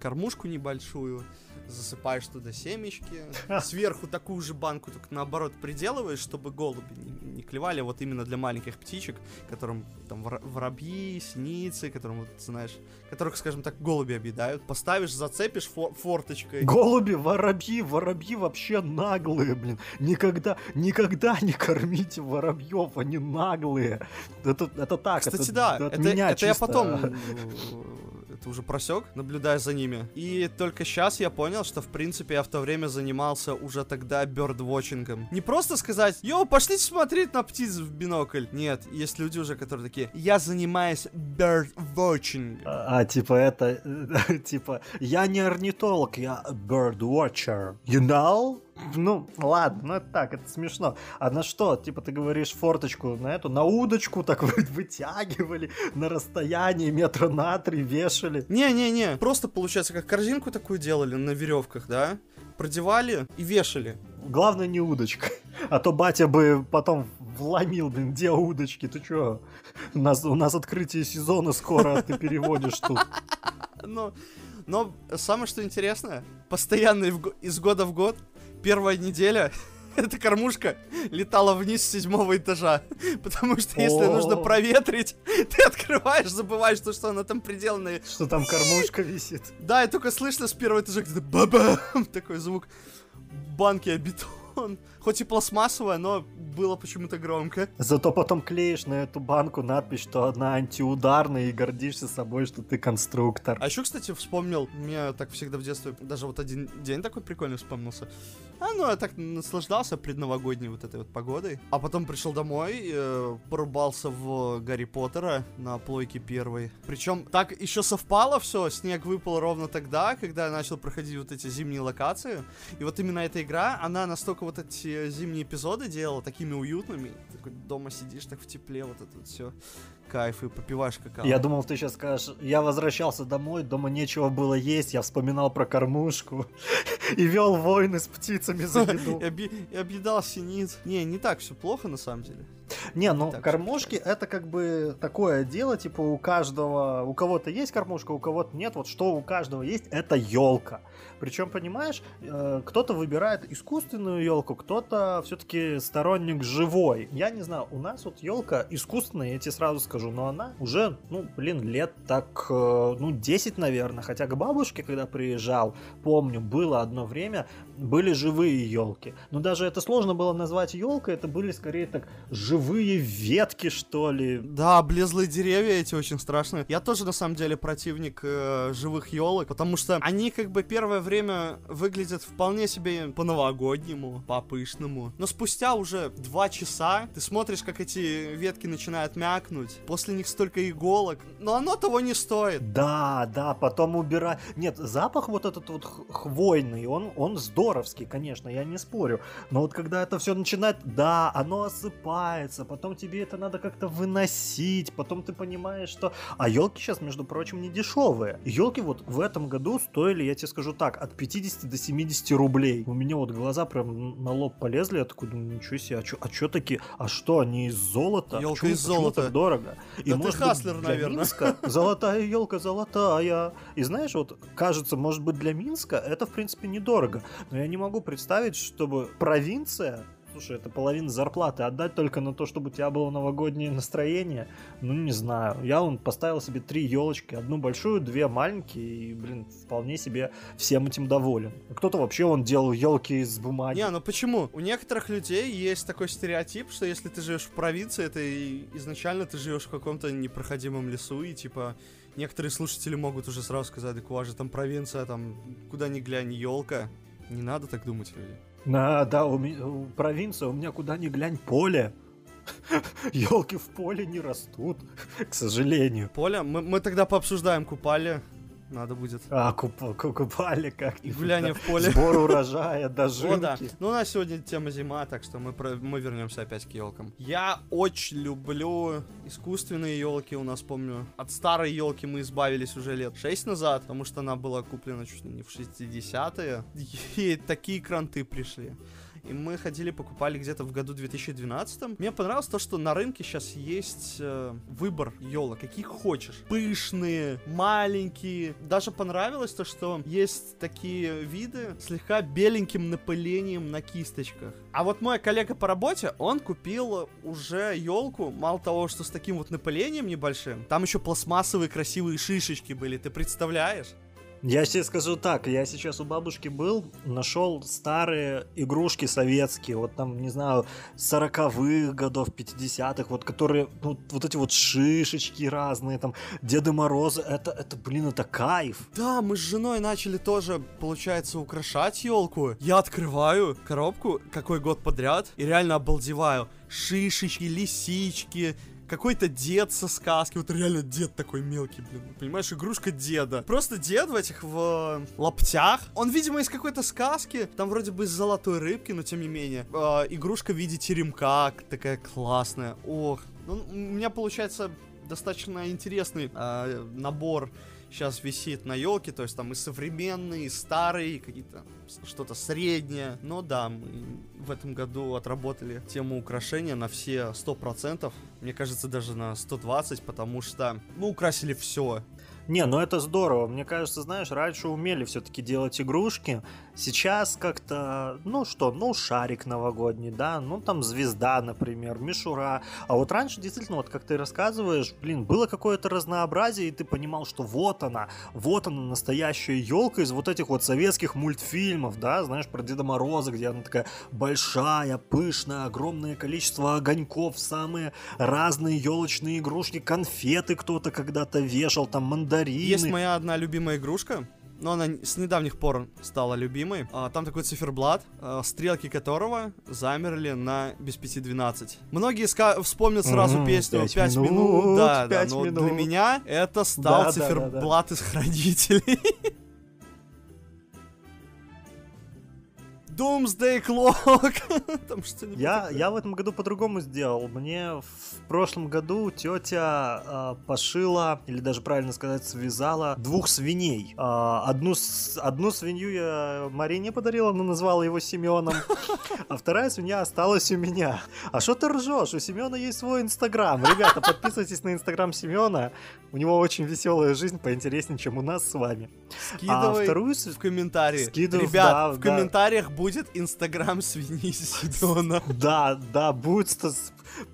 Кормушку небольшую, засыпаешь туда семечки, сверху такую же банку, только наоборот приделываешь, чтобы голуби не, не клевали, вот именно для маленьких птичек, которым там вор- воробьи, синицы, которым, вот, знаешь, которых, скажем так, голуби объедают, поставишь, зацепишь фо- форточкой. Голуби, воробьи, воробьи вообще наглые, блин. Никогда, никогда не кормите воробьев, они наглые. Это, это так, Кстати, это да, это, меня это я потом это уже просек, наблюдая за ними. И только сейчас я понял, что в принципе я в то время занимался уже тогда бёрдвотчингом. Не просто сказать, йоу, пошлите смотреть на птиц в бинокль. Нет, есть люди уже, которые такие, я занимаюсь birdwatching. А, а, типа это, типа, я не орнитолог, я bird watcher, you know? Ну, ладно, ну это так, это смешно. А на что, типа, ты говоришь форточку на эту, на удочку так вы- вытягивали на расстоянии метра на три, вешали? Не-не-не, просто получается, как корзинку такую делали на веревках, да? Продевали и вешали. Главное не удочка. А то батя бы потом вломил, блин, где удочки, ты чё? У нас, у нас открытие сезона скоро, а ты переводишь тут. Но, но самое что интересное, постоянно из года в год, первая неделя, эта кормушка летала вниз с седьмого этажа. Потому что если нужно проветрить, ты открываешь, забываешь, то, что она там приделанная. Что там кормушка висит. Да, и только слышно с первого этажа бабам такой звук банки о бетон. Хоть и пластмассовая, но было почему-то громко. Зато потом клеишь на эту банку надпись, что она антиударная, и гордишься собой, что ты конструктор. А еще, кстати, вспомнил, мне так всегда в детстве, даже вот один день такой прикольный вспомнился. А, ну, я так наслаждался предновогодней вот этой вот погодой. А потом пришел домой, э, порубался в Гарри Поттера на плойке первой. Причем так еще совпало все, снег выпал ровно тогда, когда я начал проходить вот эти зимние локации. И вот именно эта игра, она настолько вот эти зимние эпизоды делала такими уютными. Такой дома сидишь так в тепле, вот это вот все. Кайф, и попиваешь какао. Я думал, ты сейчас скажешь, я возвращался домой, дома нечего было есть, я вспоминал про кормушку и вел войны с птицами за еду. И объедал синиц. Не, не так все плохо на самом деле. Не, ну Так, кормушки это как бы такое дело, типа у каждого, у кого-то есть кормушка, у кого-то нет. Вот что у каждого есть, это елка. Причем, понимаешь, э, кто-то выбирает искусственную елку, кто-то все-таки сторонник живой. Я не знаю, у нас вот елка искусственная, я тебе сразу скажу, но она уже, ну, блин, лет так, э, ну, 10, наверное. Хотя к бабушке, когда приезжал, помню, было одно время, были живые елки. Но даже это сложно было назвать елкой, это были скорее так живые ветки, что ли. Да, облезлые деревья эти очень страшные. Я тоже, на самом деле, противник э, живых елок, потому что они, как бы, первое время выглядят вполне себе по-новогоднему, по-пышному. Но спустя уже два часа ты смотришь, как эти ветки начинают мякнуть. После них столько иголок. Но оно того не стоит. Да, да, потом убирать. Нет, запах вот этот вот хвойный, он, он здоровский, конечно, я не спорю. Но вот когда это все начинает, да, оно осыпается, потом тебе это надо как-то выносить, потом ты понимаешь, что... А елки сейчас, между прочим, не дешевые. Елки вот в этом году стоили, я тебе скажу так, от 50 до 70 рублей. У меня вот глаза прям на лоб полезли, я такой думаю, ничего себе, а чё, а чё такие, а что, они из золота? Почему- из золота. так дорого? Да ты может быть, хаслер, для наверное. Минска золотая елка золотая. И знаешь, вот кажется, может быть, для Минска это, в принципе, недорого. Но я не могу представить, чтобы провинция Слушай, это половина зарплаты отдать только на то, чтобы у тебя было новогоднее настроение. Ну, не знаю. Я он поставил себе три елочки. Одну большую, две маленькие. И, блин, вполне себе всем этим доволен. Кто-то вообще он делал елки из бумаги. Не, ну почему? У некоторых людей есть такой стереотип, что если ты живешь в провинции, это изначально ты живешь в каком-то непроходимом лесу, и типа некоторые слушатели могут уже сразу сказать, так у вас же там провинция, там куда ни глянь, елка. Не надо так думать, люди. Да, да, у меня у- провинция, у меня куда ни глянь поле. Елки в поле не растут, к сожалению. Поля, мы, мы тогда пообсуждаем купали. Надо будет. А, куп- ку- купали как И гуляние в поле. Сбор урожая, О, да. Ну, у нас сегодня тема зима, так что мы, про- мы вернемся опять к елкам. Я очень люблю искусственные елки. У нас, помню, от старой елки мы избавились уже лет 6 назад, потому что она была куплена чуть ли не в 60-е. И такие кранты пришли. И мы ходили, покупали где-то в году 2012. Мне понравилось то, что на рынке сейчас есть э, выбор елок, каких хочешь. Пышные, маленькие. Даже понравилось то, что есть такие виды слегка беленьким напылением на кисточках. А вот мой коллега по работе, он купил уже елку, мало того, что с таким вот напылением небольшим, там еще пластмассовые красивые шишечки были, ты представляешь? Я тебе скажу так, я сейчас у бабушки был, нашел старые игрушки советские, вот там, не знаю, 40-х годов, 50-х, вот которые, ну, вот эти вот шишечки разные, там, Деды Морозы, это, это, блин, это кайф. Да, мы с женой начали тоже, получается, украшать елку. Я открываю коробку, какой год подряд, и реально обалдеваю. Шишечки, лисички, какой-то дед со сказки. Вот реально дед такой мелкий, блин. Понимаешь, игрушка деда. Просто дед в этих в э, лаптях. Он, видимо, из какой-то сказки. Там вроде бы из золотой рыбки, но тем не менее. Э, игрушка в виде теремка такая классная. Ох. Ну, у меня получается достаточно интересный э, набор сейчас висит на елке, то есть там и современные, и старые, какие-то что-то среднее. Но да, мы в этом году отработали тему украшения на все 100%. Мне кажется, даже на 120, потому что мы украсили все. Не, ну это здорово. Мне кажется, знаешь, раньше умели все-таки делать игрушки. Сейчас как-то, ну что, ну шарик новогодний, да, ну там звезда, например, мишура. А вот раньше действительно, вот как ты рассказываешь, блин, было какое-то разнообразие, и ты понимал, что вот она, вот она настоящая елка из вот этих вот советских мультфильмов, да, знаешь, про Деда Мороза, где она такая большая, пышная, огромное количество огоньков, самые разные елочные игрушки, конфеты кто-то когда-то вешал, там мандарины. Есть моя одна любимая игрушка, но она с недавних пор стала любимой. А, Там такой циферблат, а, стрелки которого замерли на без пяти 12. Многие ска- вспомнят сразу Мгм, песню пять 5 минут, минут, да, да, пять но для минут. меня это стал Да, да, да, циферблат из хранителей. Doomsday Clock. Там что-нибудь Я, такое. я в этом году по-другому сделал. Мне в прошлом году тетя э, пошила, или даже правильно сказать, связала двух свиней. А, одну, одну свинью я Марине подарила, но назвала его Семеном. А вторая свинья осталась у меня. А что ты ржешь? У Семена есть свой инстаграм. Ребята, подписывайтесь на инстаграм Семена. У него очень веселая жизнь, поинтереснее, чем у нас с вами. А Скидывай вторую с- в комментарии. Скидывай, Ребят, да, в да. комментариях будет инстаграм свиньи Семена. Да, да, будет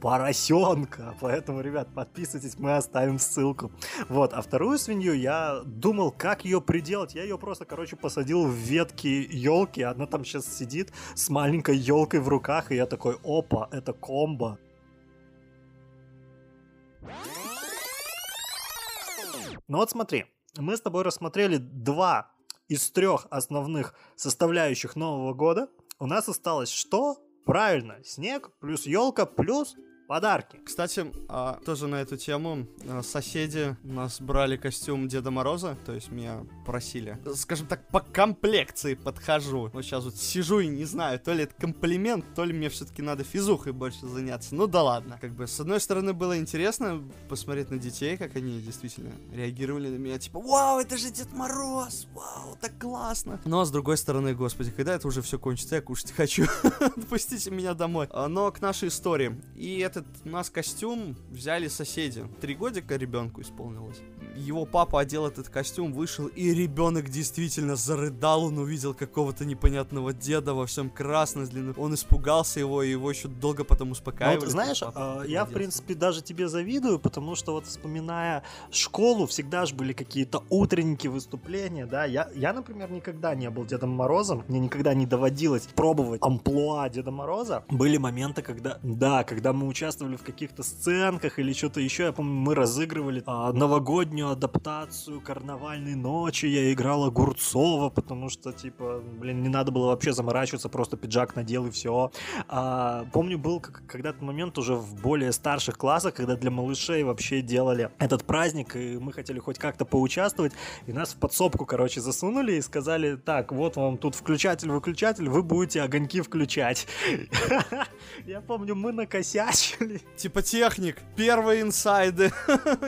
поросенка. Поэтому, ребят, подписывайтесь, мы оставим ссылку. Вот, а вторую свинью я думал, как ее приделать. Я ее просто, короче, посадил в ветки елки. Она там сейчас сидит с маленькой елкой в руках, и я такой, опа, это комбо. Ну вот смотри, мы с тобой рассмотрели два из трех основных составляющих Нового года. У нас осталось что? Правильно, снег плюс елка плюс подарки. Кстати, а, тоже на эту тему а, соседи у нас брали костюм Деда Мороза, то есть меня просили, скажем так, по комплекции подхожу. Вот сейчас вот сижу и не знаю, то ли это комплимент, то ли мне все-таки надо физухой больше заняться. Ну да ладно. Как бы, с одной стороны, было интересно посмотреть на детей, как они действительно реагировали на меня, типа, вау, это же Дед Мороз, вау, так классно. Но с другой стороны, господи, когда это уже все кончится, я кушать хочу. Отпустите меня домой. А, Но к нашей истории. И этот у нас костюм взяли соседи. Три годика ребенку исполнилось. Его папа одел этот костюм, вышел, и ребенок действительно зарыдал. Он увидел какого-то непонятного деда во всем красном, с длинным. Он испугался его, и его еще долго потом Ну успокаивали. вот, знаешь, Папа э, я, в принципе, даже тебе завидую, потому что вот вспоминая школу, всегда же были какие-то утренники, выступления, да. Я, я, например, никогда не был Дедом Морозом, мне никогда не доводилось пробовать амплуа Деда Мороза. Были моменты, когда, да, когда мы участвовали в каких-то сценках или что-то еще. Я помню, мы разыгрывали а, новогоднюю адаптацию карнавальной ночи. Я играл Огурцова, потому что, типа, блин, не надо было вообще заморачиваться, просто пиджак надел и все. А, помню, был когда-то момент уже в более старших классах, когда для малышей вообще делали этот праздник, и мы хотели хоть как-то поучаствовать, и нас в подсобку, короче, засунули и сказали, так, вот вам тут включатель-выключатель, вы будете огоньки включать. Я помню, мы накосячили. Типа техник, первые инсайды.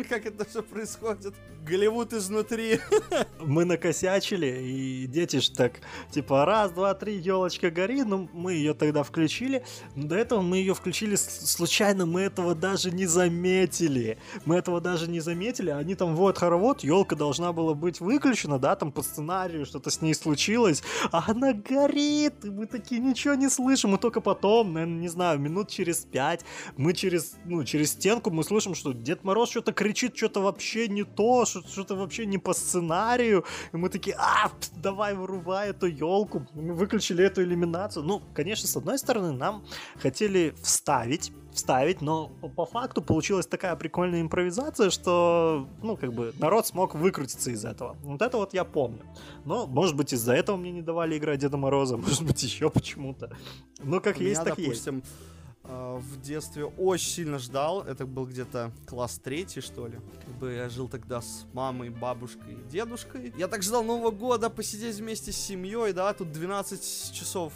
как это все происходит. Голливуд изнутри. Мы накосячили, и дети ж так, типа, раз, два, три, елочка гори, ну, мы ее тогда включили, но до этого мы ее включили случайно, мы этого даже не заметили, мы этого даже не заметили, они там, вот, хоровод, елка должна была быть выключена, да, там по сценарию что-то с ней случилось, а она горит, и мы такие ничего не слышим, и только потом, наверное, не знаю, минут через пять, мы через, ну, через стенку мы слышим, что Дед Мороз что-то кричит, что-то вообще не то, что- что-то вообще не по сценарию. И мы такие, а, давай вырубай эту елку. Мы выключили эту иллюминацию. Ну, конечно, с одной стороны, нам хотели вставить, вставить, но по, факту получилась такая прикольная импровизация, что, ну, как бы, народ смог выкрутиться из этого. Вот это вот я помню. Но, может быть, из-за этого мне не давали играть Деда Мороза, может быть, еще почему-то. Ну, как У есть, меня, так есть. допустим, э, в детстве очень сильно ждал. Это был где-то класс третий, что ли. Как бы я жил тогда с мамой, бабушкой и дедушкой. Я так ждал Нового года, посидеть вместе с семьей, да, тут 12 часов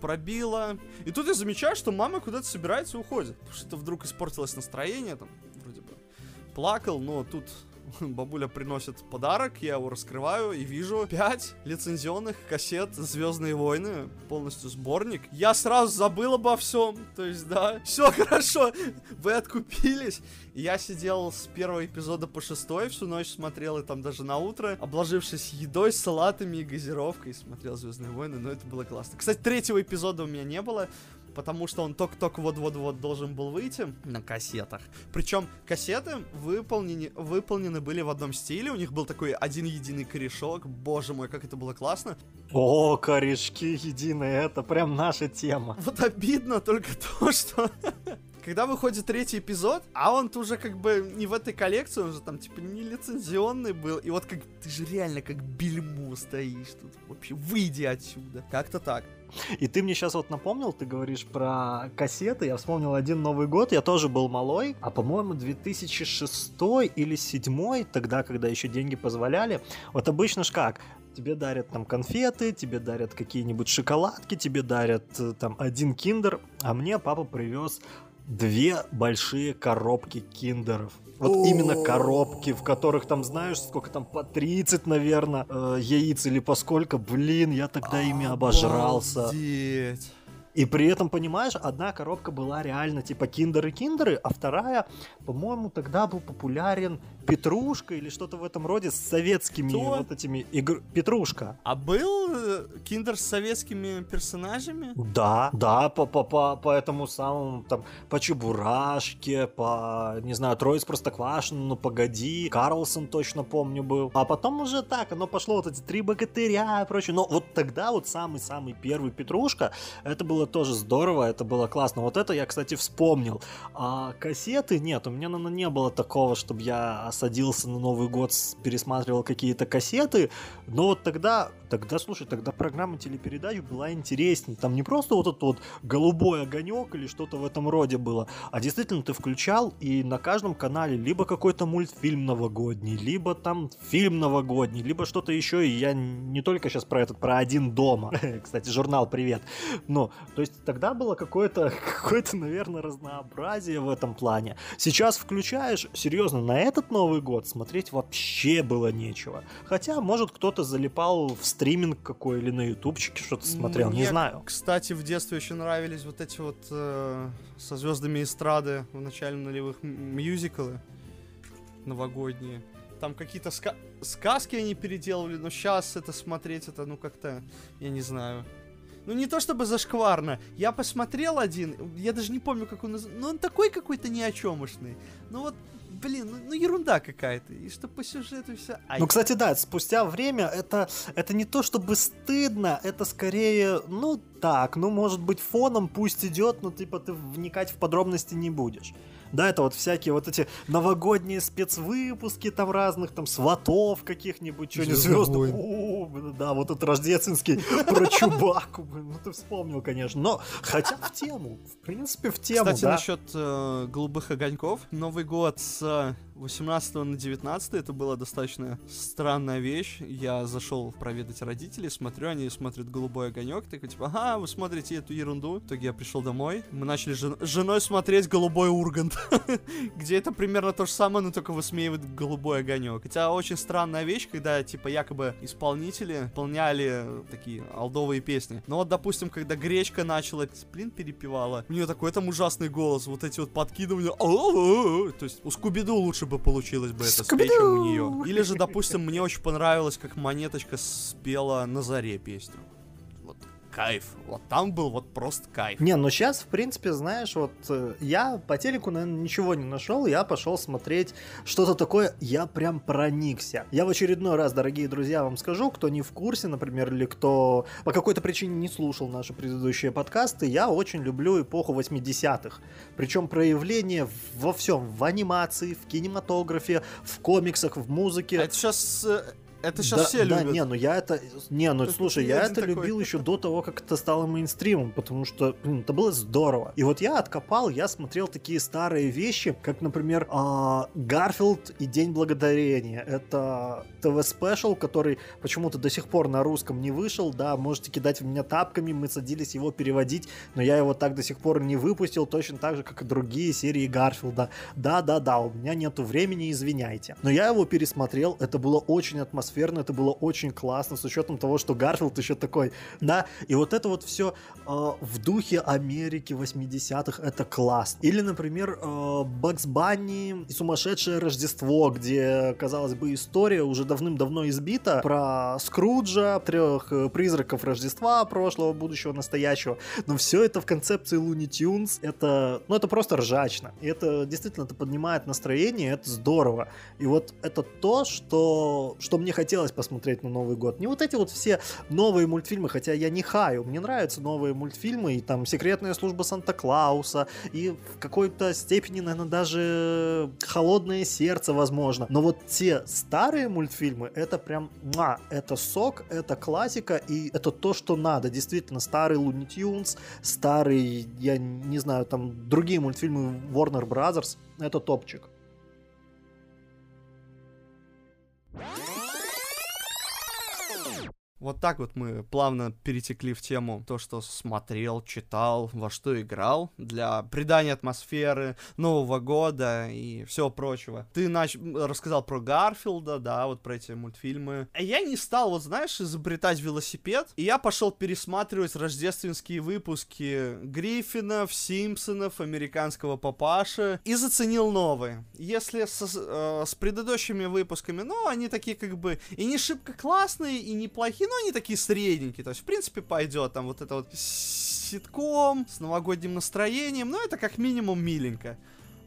пробило. И тут я замечаю, что мама куда-то собирается и уходит. Что-то вдруг испортилось настроение, там, вроде бы плакал, но тут бабуля приносит подарок, я его раскрываю и вижу 5 лицензионных кассет Звездные войны, полностью сборник. Я сразу забыл обо всем. То есть, да, все хорошо, вы откупились. Я сидел с первого эпизода по шестой, всю ночь смотрел, и там даже на утро, обложившись едой, салатами и газировкой, смотрел Звездные войны, но это было классно. Кстати, третьего эпизода у меня не было, потому что он только-только вот-вот-вот должен был выйти на кассетах. Причем кассеты выполнены, выполнены были в одном стиле, у них был такой один единый корешок, боже мой, как это было классно. О, корешки единые, это прям наша тема. Вот обидно только то, что когда выходит третий эпизод, а он уже как бы не в этой коллекции, он же там типа не лицензионный был, и вот как ты же реально как бельмо стоишь тут, вообще выйди отсюда. Как-то так. И ты мне сейчас вот напомнил, ты говоришь про кассеты, я вспомнил один Новый год, я тоже был малой, а по-моему 2006 или 2007, тогда, когда еще деньги позволяли, вот обычно ж как, Тебе дарят там конфеты, тебе дарят какие-нибудь шоколадки, тебе дарят э, там один киндер, а мне папа привез две большие коробки киндеров. Вот О. именно коробки, в которых там, знаешь, сколько там, по 30, наверное, э, яиц или по сколько. Блин, я тогда ими обожрался. Обалдеть. И при этом, понимаешь, одна коробка была реально типа киндеры-киндеры, а вторая, по-моему, тогда был популярен Петрушка или что-то в этом роде с советскими Кто? вот этими игр... Петрушка. А был э, киндер с советскими персонажами? Да, да, по, по, по, по этому самому, там, по Чебурашке, по, не знаю, Троиц Простоквашино, ну, погоди, Карлсон точно помню был. А потом уже так, оно пошло, вот эти три богатыря и прочее. Но вот тогда вот самый-самый первый Петрушка, это было тоже здорово, это было классно. Вот это я, кстати, вспомнил. А кассеты нет, у меня, наверное, не было такого, чтобы я садился на Новый год, пересматривал какие-то кассеты, но вот тогда, тогда, слушай, тогда программа телепередач была интересней. Там не просто вот этот вот голубой огонек или что-то в этом роде было, а действительно ты включал, и на каждом канале либо какой-то мультфильм новогодний, либо там фильм новогодний, либо что-то еще. И я не только сейчас про этот, про один дома. Кстати, журнал «Привет». Ну, то есть тогда было какое-то, какое-то, наверное, разнообразие в этом плане. Сейчас включаешь, серьезно, на этот Новый год смотреть вообще было нечего. Хотя, может, кто-то залипал в стриминг какой или на ютубчике что-то смотрел, не Мне, знаю. Кстати, в детстве очень нравились вот эти вот э, со звездами эстрады в начале нулевых мюзиклы новогодние. Там какие-то ска- сказки они переделывали, но сейчас это смотреть, это ну как-то, я не знаю. Ну не то чтобы зашкварно. Я посмотрел один, я даже не помню, как он называется. Но он такой какой-то ни о чемушный. Ну вот, блин, ну, ну ерунда какая-то. И что по сюжету все. Ну, кстати, да, спустя время это, это не то чтобы стыдно, это скорее, ну так, ну может быть фоном пусть идет, но типа ты вникать в подробности не будешь. Да, это вот всякие вот эти новогодние спецвыпуски там разных, там сватов каких-нибудь, что-нибудь блин, Да, вот этот рождественский про Чубаку, блин, ну ты вспомнил, конечно. Но хотя в тему, в принципе, в тему, Кстати, да. насчет э, голубых огоньков. Новый год с 18 на 19 это была достаточно странная вещь. Я зашел проведать родителей, смотрю, они смотрят голубой огонек, такой типа, ага, вы смотрите эту ерунду. В итоге я пришел домой, мы начали с жен- женой смотреть голубой ургант, где это примерно то же самое, но только высмеивает голубой огонек. Хотя очень странная вещь, когда типа якобы исполнители исполняли такие алдовые песни. Но вот, допустим, когда гречка начала сплин перепевала, у нее такой там ужасный голос, вот эти вот подкидывания. То есть у Скуби-Ду лучше бы получилось бы это спеть, чем у нее. Или же, допустим, мне очень понравилось, как Монеточка спела на заре песню. Кайф. Вот там был вот просто кайф. Не, ну сейчас, в принципе, знаешь, вот э, я по телеку, наверное, ничего не нашел, я пошел смотреть что-то такое, я прям проникся. Я в очередной раз, дорогие друзья, вам скажу, кто не в курсе, например, или кто по какой-то причине не слушал наши предыдущие подкасты, я очень люблю эпоху 80-х. Причем проявление во всем, в анимации, в кинематографе, в комиксах, в музыке. А это сейчас... Это сейчас да, все да, любят. не, ну я это, не, ну Это слушай, я это такой. любил еще до того, как это стало мейнстримом, потому что, блин, это было здорово. И вот я откопал, я смотрел такие старые вещи, как, например, а, Гарфилд и День Благодарения. Это ТВ- special, который почему-то до сих пор на русском не вышел, да, можете кидать в меня тапками, мы садились его переводить, но я его так до сих пор не выпустил, точно так же, как и другие серии Гарфилда. Да-да-да, у меня нету времени, извиняйте. Но я его пересмотрел, это было очень атмосферно, это было очень классно, с учетом того, что Гарфилд еще такой, да, и вот это вот все в духе Америки 80-х, это класс. Или, например, э, Бакс Банни и Сумасшедшее Рождество, где, казалось бы, история уже давным-давно избита про Скруджа, трех э, призраков Рождества, прошлого, будущего, настоящего, но все это в концепции Луни Тюнс, это, ну, это просто ржачно. И это действительно это поднимает настроение, это здорово. И вот это то, что, что мне хотелось посмотреть на Новый год. Не вот эти вот все новые мультфильмы, хотя я не хаю, мне нравятся новые мультфильмы, и там «Секретная служба Санта-Клауса», и в какой-то степени, наверное, даже «Холодное сердце», возможно. Но вот те старые мультфильмы, это прям, муа, это сок, это классика, и это то, что надо. Действительно, старый Looney Tunes, старый, я не знаю, там другие мультфильмы Warner Brothers, это топчик. Вот так вот мы плавно перетекли в тему то, что смотрел, читал, во что играл для придания атмосферы Нового года и всего прочего. Ты нач... рассказал про Гарфилда, да, вот про эти мультфильмы. А я не стал, вот знаешь, изобретать велосипед, и я пошел пересматривать рождественские выпуски Гриффинов, Симпсонов, Американского Папаши и заценил новые. Если со, э, с предыдущими выпусками, ну, они такие как бы и не шибко классные, и неплохие, ну, они такие средненькие. То есть, в принципе, пойдет там вот это вот ситком с новогодним настроением. Ну, это как минимум миленько.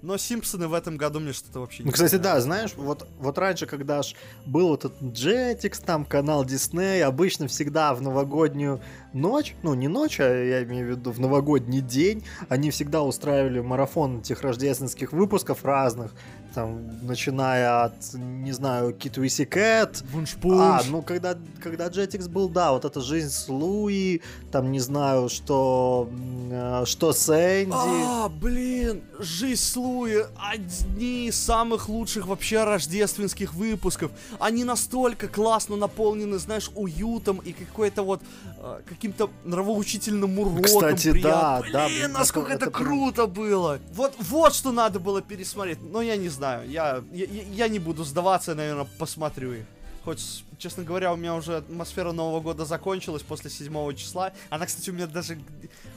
Но Симпсоны в этом году мне что-то вообще не Ну, кстати, да, знаешь, вот, вот раньше, когда ж был вот этот Jetix, там канал Disney, обычно всегда в новогоднюю ночь, ну не ночь, а я имею в виду в новогодний день, они всегда устраивали марафон этих рождественских выпусков разных, там, начиная от, не знаю, Кит Уиси Кэт. А, ну, когда, когда Jetix был, да, вот эта жизнь с Луи, там, не знаю, что, э, что Сэнди. А, блин, жизнь с Луи, одни из самых лучших вообще рождественских выпусков. Они настолько классно наполнены, знаешь, уютом и какой-то вот, э, каким-то нравоучительным уроком. Кстати, приятным. да, блин, да. насколько это, это круто было. Вот, вот что надо было пересмотреть, но я не знаю знаю, я, я, я не буду сдаваться, наверное, посмотрю их. Хоть, честно говоря, у меня уже атмосфера Нового года закончилась после 7 числа. Она, кстати, у меня даже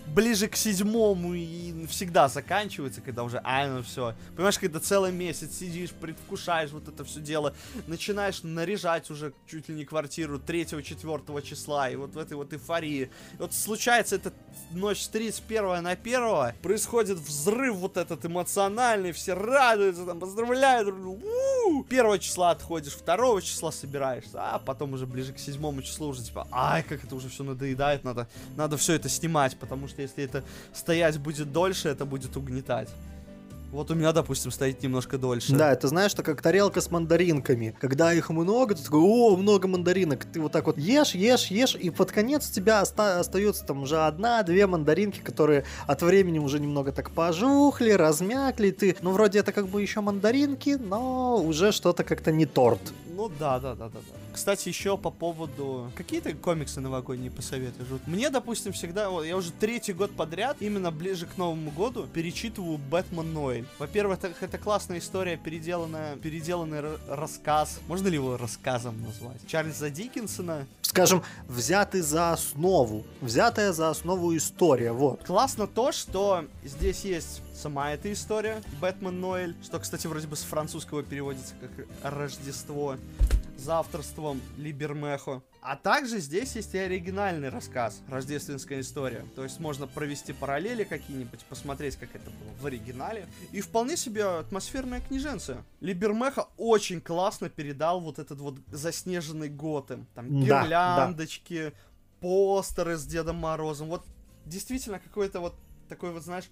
ближе к седьмому и всегда заканчивается, когда уже, а, ну все. Понимаешь, когда целый месяц сидишь, предвкушаешь вот это все дело, начинаешь наряжать уже чуть ли не квартиру 3-4 числа, и вот в этой вот эйфории. И вот случается эта ночь с 31 на 1, происходит взрыв вот этот эмоциональный, все радуются, там, поздравляют, у-у-у! первого числа отходишь, второго числа собираешься, а потом уже ближе к седьмому числу уже типа, ай, как это уже все надоедает, надо, надо все это снимать, потому что если это стоять будет дольше, это будет угнетать. Вот у меня, допустим, стоит немножко дольше. Да, это знаешь, что как тарелка с мандаринками. Когда их много, ты такой, о, много мандаринок. Ты вот так вот ешь, ешь, ешь, и под конец у тебя оста- остается там уже одна-две мандаринки, которые от времени уже немного так пожухли, размякли. Ты, ну, вроде это как бы еще мандаринки, но уже что-то как-то не торт. Ну да, да, да, да, да. Кстати, еще по поводу... Какие-то комиксы новогодние посоветуешь? Вот мне, допустим, всегда... Вот, я уже третий год подряд, именно ближе к Новому году, перечитываю Бэтмен Ноэль. Во-первых, это, это классная история, переделанная, переделанный рассказ. Можно ли его рассказом назвать? Чарльза Диккенсона. Скажем, взятый за основу. Взятая за основу история, вот. Классно то, что здесь есть сама эта история, Бэтмен Ноэль, что, кстати, вроде бы с французского переводится как Рождество за авторством Либермехо. А также здесь есть и оригинальный рассказ, рождественская история. То есть можно провести параллели какие-нибудь, посмотреть, как это было в оригинале. И вполне себе атмосферная книженция. Либермеха очень классно передал вот этот вот заснеженный Готэм. Там да, гирляндочки, да. постеры с Дедом Морозом. Вот действительно какой-то вот такой вот, знаешь,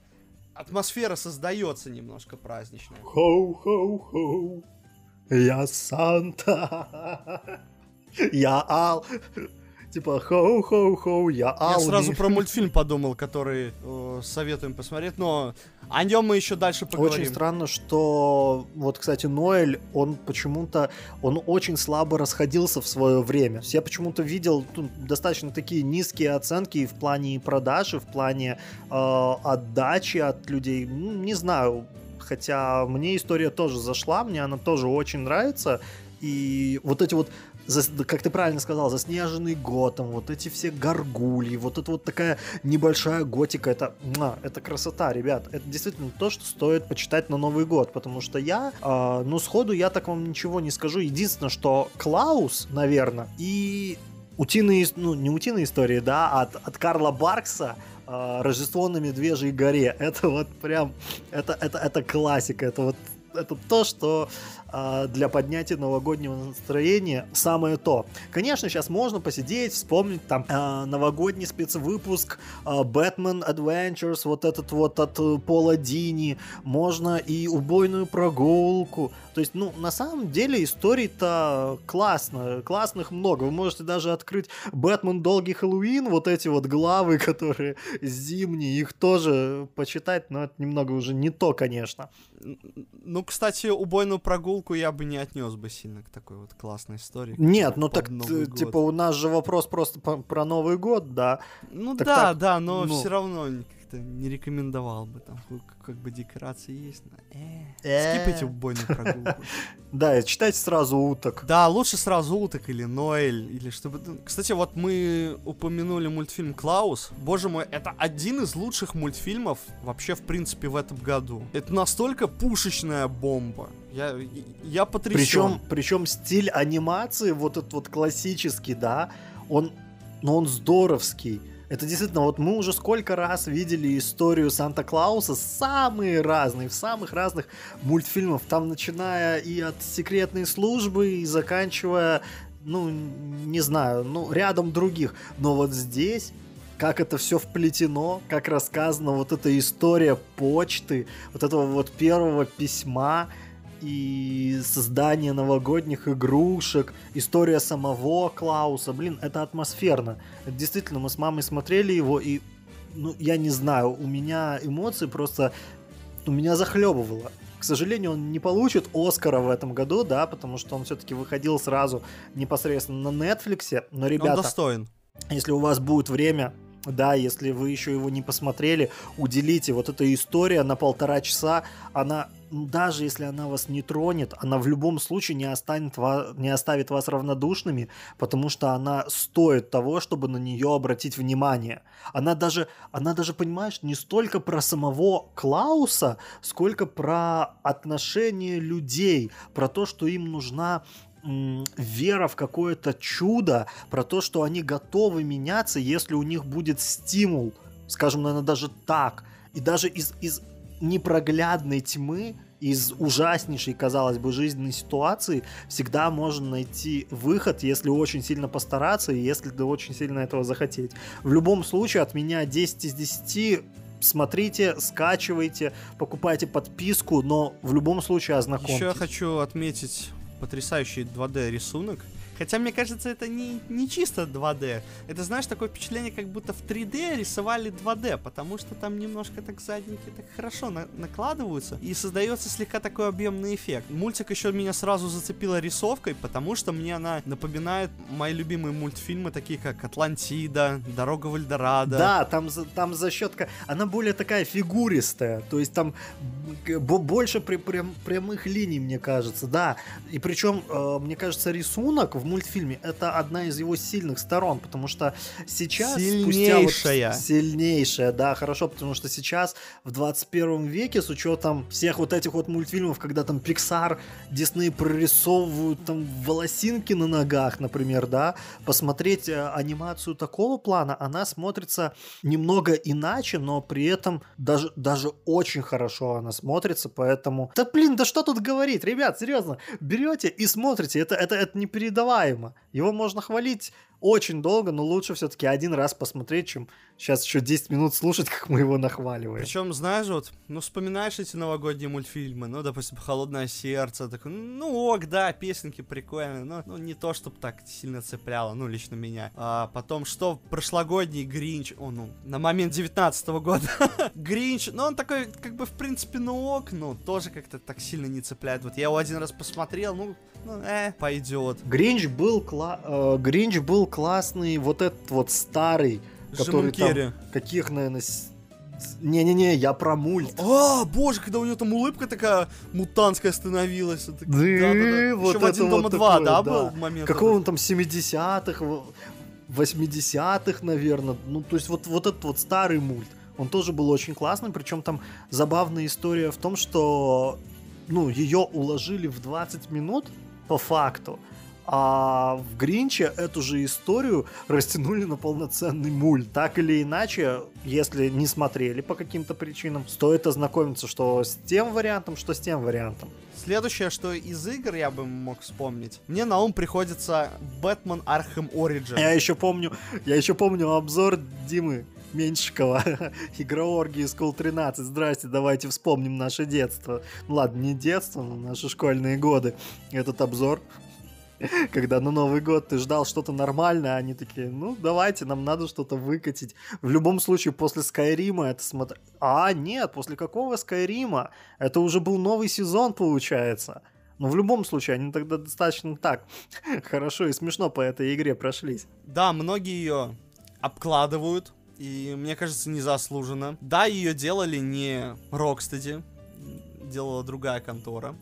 атмосфера создается немножко праздничная. Хоу-хоу-хоу. Я Санта. Я Ал. Типа, хоу-хоу-хоу, я Ал. Я сразу про мультфильм подумал, который э, советуем посмотреть, но о нем мы еще дальше поговорим. Очень странно, что вот, кстати, Ноэль, он почему-то, он очень слабо расходился в свое время. Я почему-то видел ну, достаточно такие низкие оценки и в плане продажи, в плане э, отдачи от людей. Ну, не знаю, хотя мне история тоже зашла, мне она тоже очень нравится. И вот эти вот как ты правильно сказал, заснеженный Готом, вот эти все горгульи, вот это вот такая небольшая готика, это, это красота, ребят. Это действительно то, что стоит почитать на Новый год, потому что я, э, ну, сходу я так вам ничего не скажу. Единственное, что Клаус, наверное, и утиные, ну, не утиные истории, да, от, от Карла Баркса э, Рождество на Медвежьей горе. Это вот прям, это, это, это классика, это вот это то, что для поднятия новогоднего настроения самое то. Конечно, сейчас можно посидеть, вспомнить там э, новогодний спецвыпуск Batman Adventures, вот этот вот от э, Пола Дини, можно и убойную прогулку. То есть, ну, на самом деле историй-то классно, классных много. Вы можете даже открыть Бэтмен Долгий Хэллоуин, вот эти вот главы, которые зимние, их тоже почитать, но это немного уже не то, конечно. Ну, кстати, убойную прогулку я бы не отнес бы сильно к такой вот классной истории. Нет, ну так, типа, у нас же вопрос просто про Новый год, да. Ну Так да, так, да, но ну. все равно как-то не рекомендовал бы там, как, бы декорации есть. но, э, Э. Скипайте убойную прогулку. Да, и читайте сразу уток. Да, лучше сразу уток или Ноэль, или чтобы... ну, Кстати, вот мы упомянули мультфильм «Клаус». Боже мой, это один из лучших мультфильмов вообще, в принципе, в этом году. Это настолько пушечная бомба. Я, я потрясен. Причем, причем стиль анимации, вот этот вот классический, да, он, ну, он здоровский. Это действительно, вот мы уже сколько раз видели историю Санта-Клауса, самые разные, в самых разных мультфильмах, там начиная и от секретной службы, и заканчивая, ну, не знаю, ну, рядом других. Но вот здесь как это все вплетено, как рассказана вот эта история почты, вот этого вот первого письма, и создание новогодних игрушек, история самого Клауса. Блин, это атмосферно. Это действительно, мы с мамой смотрели его, и, ну, я не знаю, у меня эмоции просто... У меня захлебывало. К сожалению, он не получит Оскара в этом году, да, потому что он все-таки выходил сразу непосредственно на Netflix. Но, Он ребята, достоин. если у вас будет время, да, если вы еще его не посмотрели, уделите. Вот эта история на полтора часа, она, ну, даже если она вас не тронет, она в любом случае не, останет ва- не оставит вас равнодушными, потому что она стоит того, чтобы на нее обратить внимание. Она даже, она даже, понимаешь, не столько про самого Клауса, сколько про отношение людей, про то, что им нужна вера в какое-то чудо, про то, что они готовы меняться, если у них будет стимул, скажем, наверное, даже так. И даже из, из непроглядной тьмы, из ужаснейшей, казалось бы, жизненной ситуации всегда можно найти выход, если очень сильно постараться и если ты очень сильно этого захотеть. В любом случае, от меня 10 из 10 смотрите, скачивайте, покупайте подписку, но в любом случае ознакомьтесь. Еще я хочу отметить потрясающий 2D рисунок. Хотя, мне кажется, это не, не чисто 2D. Это, знаешь, такое впечатление, как будто в 3D рисовали 2D, потому что там немножко так задники так хорошо на- накладываются, и создается слегка такой объемный эффект. Мультик еще меня сразу зацепила рисовкой, потому что мне она напоминает мои любимые мультфильмы, такие как «Атлантида», «Дорога в Эльдорадо». Да, там, там за счет... ка- Она более такая фигуристая, то есть там больше при- прям- прямых линий, мне кажется, да. И причем, э, мне кажется, рисунок в мультфильме это одна из его сильных сторон, потому что сейчас... спустя вот- Сильнейшая. сильнейшая, да, хорошо, потому что сейчас в 21 веке с учетом всех вот этих вот мультфильмов, когда там Pixar, Disney прорисовывают там волосинки на ногах, например, да, посмотреть э, анимацию такого плана, она смотрится немного иначе, но при этом даже, даже очень хорошо она смотрится, поэтому... Да блин, да что тут говорить, ребят, серьезно, берете и смотрите, это, это, это непередаваемо. Его можно хвалить очень долго, но лучше все-таки один раз посмотреть, чем сейчас еще 10 минут слушать, как мы его нахваливаем. Причем, знаешь, вот, ну, вспоминаешь эти новогодние мультфильмы, ну, допустим, «Холодное сердце», такой, ну, ок, да, песенки прикольные, но ну, не то, чтобы так сильно цепляло, ну, лично меня. А потом, что прошлогодний Гринч, о, ну, на момент 19 года, Гринч, ну, он такой, как бы, в принципе, ну, ок, ну, тоже как-то так сильно не цепляет. Вот я его один раз посмотрел, ну, ну, э, пойдет. Гринч был, кла- э, Гринч был классный, вот этот вот старый, который там, Керри. каких, наверное, с- не-не-не, я про мульт. А, боже, когда у него там улыбка такая мутантская становилась. это- Да, да-да-да. вот Еще в «Один дома вот два», такое, да, да. был момент? Какого он там 70-х, в- 80-х, наверное. Ну, то есть вот, вот этот вот старый мульт. Он тоже был очень классный, причем там забавная история в том, что ну, ее уложили в 20 минут по факту, а в Гринче эту же историю растянули на полноценный мульт. Так или иначе, если не смотрели по каким-то причинам, стоит ознакомиться, что с тем вариантом, что с тем вариантом. Следующее, что из игр я бы мог вспомнить, мне на ум приходится Бэтмен Архем Origin. Я еще помню, я еще помню обзор Димы Меньшикова, Игра Оргии School 13. Здрасте, давайте вспомним наше детство. Ну ладно, не детство, но наши школьные годы. Этот обзор когда на Новый год ты ждал что-то нормальное, они такие, ну, давайте, нам надо что-то выкатить. В любом случае, после Скайрима это смотр... А, нет, после какого Скайрима? Это уже был новый сезон, получается. Но в любом случае, они тогда достаточно так хорошо и смешно по этой игре прошлись. Да, многие ее обкладывают, и мне кажется, незаслуженно. Да, ее делали не Rocksteady, делала другая контора.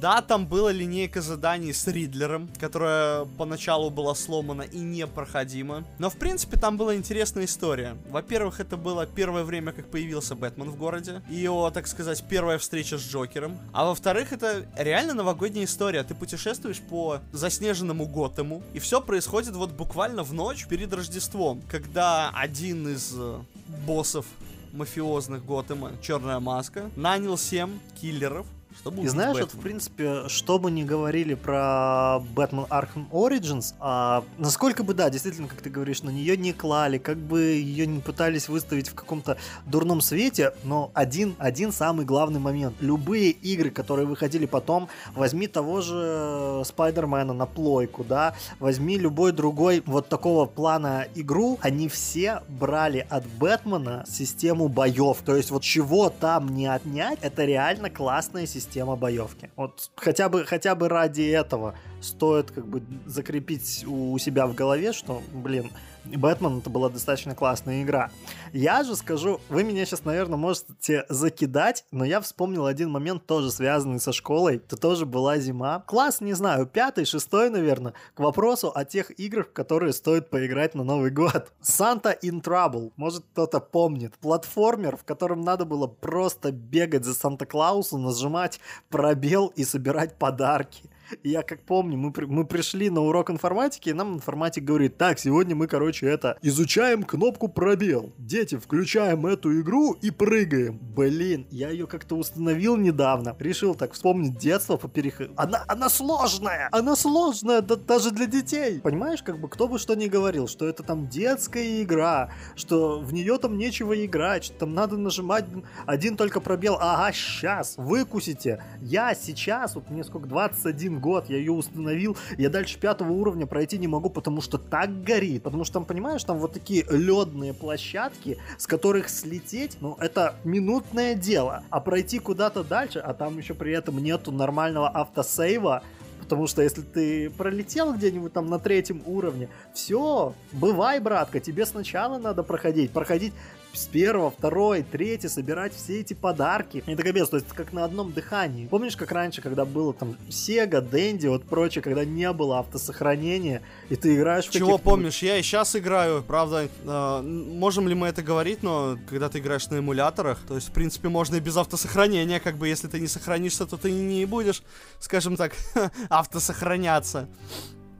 Да, там была линейка заданий с Ридлером, которая поначалу была сломана и непроходима. Но, в принципе, там была интересная история. Во-первых, это было первое время, как появился Бэтмен в городе. И его, так сказать, первая встреча с Джокером. А во-вторых, это реально новогодняя история. Ты путешествуешь по заснеженному Готэму, и все происходит вот буквально в ночь перед Рождеством, когда один из э, боссов мафиозных Готэма, Черная Маска, нанял 7 киллеров, чтобы и знаешь, вот, в принципе, что бы ни говорили про Batman Arkham Origins, а, насколько бы, да, действительно, как ты говоришь, на нее не клали, как бы ее не пытались выставить в каком-то дурном свете, но один, один самый главный момент. Любые игры, которые выходили потом, возьми того же Спайдермена на плойку, да, возьми любой другой вот такого плана игру, они все брали от Бэтмена систему боев. То есть вот чего там не отнять, это реально классная система система боевки. Вот хотя бы, хотя бы ради этого стоит как бы закрепить у себя в голове, что, блин, Бэтмен это была достаточно классная игра. Я же скажу, вы меня сейчас, наверное, можете закидать, но я вспомнил один момент, тоже связанный со школой. Это тоже была зима. Класс, не знаю, пятый, шестой, наверное, к вопросу о тех играх, которые стоит поиграть на Новый год. Santa in Trouble, может кто-то помнит. Платформер, в котором надо было просто бегать за Санта-Клаусом, нажимать пробел и собирать подарки я как помню, мы, мы пришли на урок информатики, и нам информатик говорит, так, сегодня мы, короче, это, изучаем кнопку пробел. Дети, включаем эту игру и прыгаем. Блин, я ее как-то установил недавно. Решил так вспомнить детство по переходу. Она, она сложная! Она сложная да, даже для детей! Понимаешь, как бы кто бы что ни говорил, что это там детская игра, что в нее там нечего играть, что там надо нажимать один только пробел. Ага, сейчас, выкусите. Я сейчас, вот мне сколько, 21 год, я ее установил, я дальше пятого уровня пройти не могу, потому что так горит, потому что там, понимаешь, там вот такие ледные площадки, с которых слететь, ну, это минутное дело, а пройти куда-то дальше, а там еще при этом нету нормального автосейва, потому что если ты пролетел где-нибудь там на третьем уровне, все, бывай, братка, тебе сначала надо проходить, проходить с первого, второй, третий собирать все эти подарки. Это капец, то есть как на одном дыхании. Помнишь, как раньше, когда было там Sega, Dendy, вот прочее, когда не было автосохранения, и ты играешь в Чего помнишь? Я и сейчас играю, правда, э, можем ли мы это говорить, но когда ты играешь на эмуляторах, то есть, в принципе, можно и без автосохранения, как бы, если ты не сохранишься, то ты не будешь, скажем так, автосохраняться.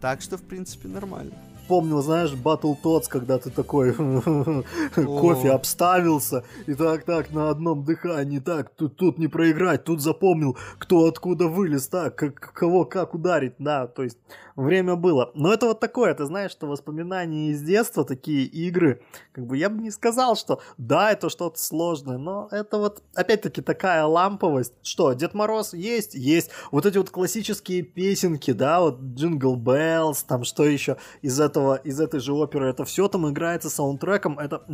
Так что, в принципе, нормально вспомнил, знаешь, Battletoads, когда ты такой кофе обставился, и так-так на одном дыхании, так, тут, тут не проиграть, тут запомнил, кто откуда вылез, так, как, кого как ударить, да, то есть время было. Но это вот такое, ты знаешь, что воспоминания из детства, такие игры, как бы я бы не сказал, что да, это что-то сложное, но это вот опять-таки такая ламповость. Что, Дед Мороз есть? Есть. Вот эти вот классические песенки, да, вот Jingle Bells, там что еще из этого, из этой же оперы, это все там играется саундтреком, это,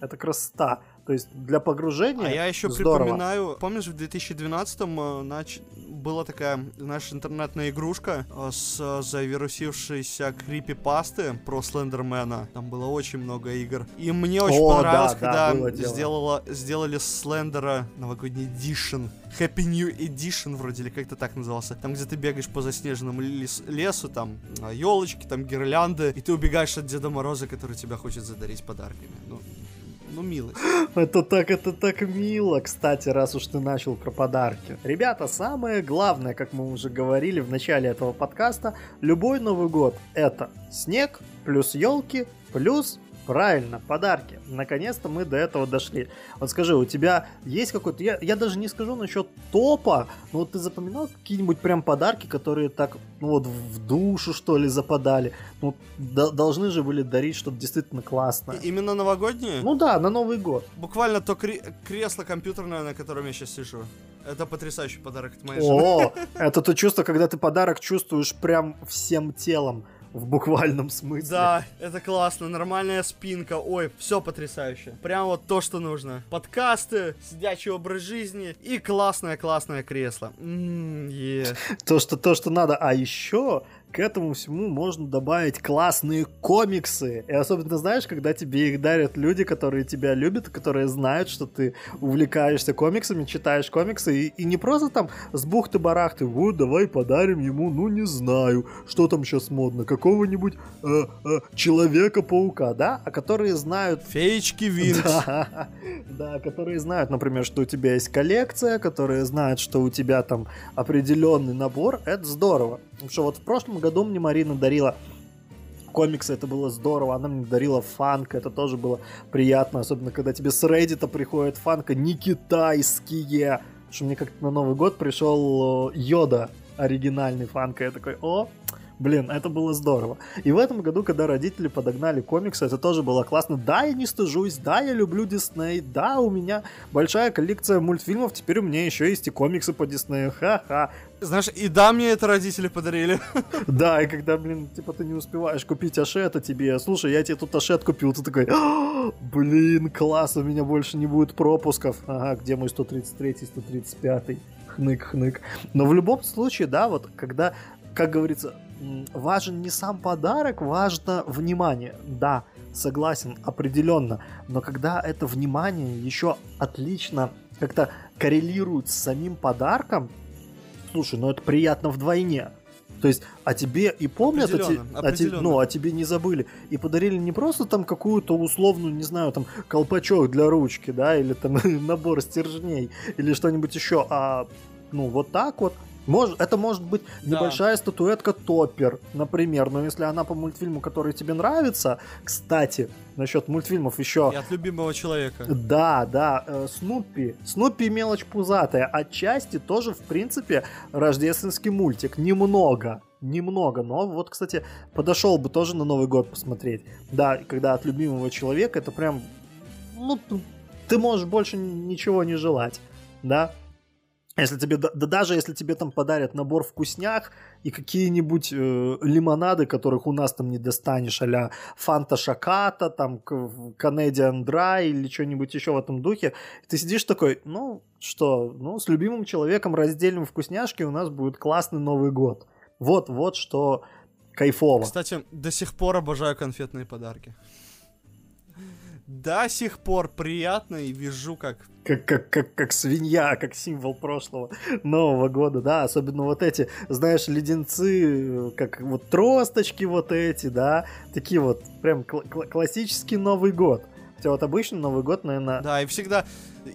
это красота. То есть для погружения. А я еще здорово. припоминаю, помнишь, в 2012-м э, нач... была такая, наша интернетная игрушка э, с э, завирусившейся крипи-пасты про Слендермена. Там было очень много игр. И мне очень О, понравилось, да, когда да, сделала, сделали Слендера новогодний эдишн. Happy New Edition вроде, или как-то так назывался. Там, где ты бегаешь по заснеженному лес, лесу, там елочки, там гирлянды, и ты убегаешь от Деда Мороза, который тебя хочет задарить подарками. Ну, ну, милость. Это так, это так мило, кстати, раз уж ты начал про подарки. Ребята, самое главное, как мы уже говорили в начале этого подкаста, любой Новый год это снег, плюс елки, плюс Правильно, подарки. Наконец-то мы до этого дошли. Вот скажи, у тебя есть какой-то... Я, я даже не скажу насчет топа, но вот ты запоминал какие-нибудь прям подарки, которые так, ну вот в душу, что ли, западали? Ну, до, должны же были дарить что-то действительно классное. Именно новогодние? Ну да, на Новый год. Буквально то кре- кресло компьютерное, на котором я сейчас сижу. Это потрясающий подарок от моей жены. О, это то чувство, когда ты подарок чувствуешь прям всем телом в буквальном смысле. Да, это классно, нормальная спинка, ой, все потрясающе. Прям вот то, что нужно. Подкасты, сидячий образ жизни и классное-классное кресло. М, е. То, что, то, что надо. А еще к этому всему можно добавить классные комиксы. И особенно, знаешь, когда тебе их дарят люди, которые тебя любят, которые знают, что ты увлекаешься комиксами, читаешь комиксы, и, и не просто там с бухты-барахты, вот, давай подарим ему, ну, не знаю, что там сейчас модно, какого-нибудь э, э, Человека-паука, да? А которые знают Феечки Винкс. да, да, которые знают, например, что у тебя есть коллекция, которые знают, что у тебя там определенный набор, это здорово. Потому что вот в прошлом году мне Марина дарила комиксы, это было здорово, она мне дарила фанк, это тоже было приятно, особенно когда тебе с Reddit приходит фанка не китайские, что мне как-то на Новый год пришел э, Йода оригинальный фанка, я такой, о, Блин, это было здорово. И в этом году, когда родители подогнали комиксы, это тоже было классно. Да, я не стыжусь, да, я люблю Дисней, да, у меня большая коллекция мультфильмов, теперь у меня еще есть и комиксы по Диснею, ха-ха. Знаешь, и да, мне это родители подарили. Да, и когда, блин, типа ты не успеваешь купить Ашета тебе, слушай, я тебе тут Ашет купил, ты такой, «А, блин, класс, у меня больше не будет пропусков. Ага, где мой 133 135 хнык-хнык. Но в любом случае, да, вот когда, как говорится, важен не сам подарок, важно внимание. Да, согласен, определенно. Но когда это внимание еще отлично как-то коррелирует с самим подарком, слушай, ну это приятно вдвойне. То есть, а тебе и помнят, а те- а те- ну, а тебе не забыли. И подарили не просто там какую-то условную, не знаю, там, колпачок для ручки, да, или там набор стержней, или что-нибудь еще, а, ну, вот так вот. Может, это может быть Да. небольшая статуэтка Топпер, например, но если она по мультфильму, который тебе нравится, кстати, насчет мультфильмов еще... И от любимого человека. Да, да, э, Снуппи. Снуппи мелочь пузатая. Отчасти тоже, в принципе, рождественский мультик. Немного. Немного, но вот, кстати, подошел бы тоже на Новый год посмотреть. Да, когда от любимого человека, это прям, ну, ты можешь больше ничего не желать, да? Если тебе, да, да даже если тебе там подарят набор вкусняк и какие-нибудь э, лимонады, которых у нас там не достанешь, а Фанта Шаката, там Canadian Dry или что-нибудь еще в этом духе, ты сидишь такой, ну что, ну с любимым человеком разделим вкусняшки, у нас будет классный Новый год. Вот, вот что кайфово. Кстати, до сих пор обожаю конфетные подарки. До сих пор приятно и вижу, как... Как, как, как, как свинья, как символ прошлого Нового года, да, особенно вот эти, знаешь, леденцы, как вот тросточки вот эти, да, такие вот, прям кл- кл- классический Новый год. Хотя вот обычно Новый год, наверное, Да, и всегда...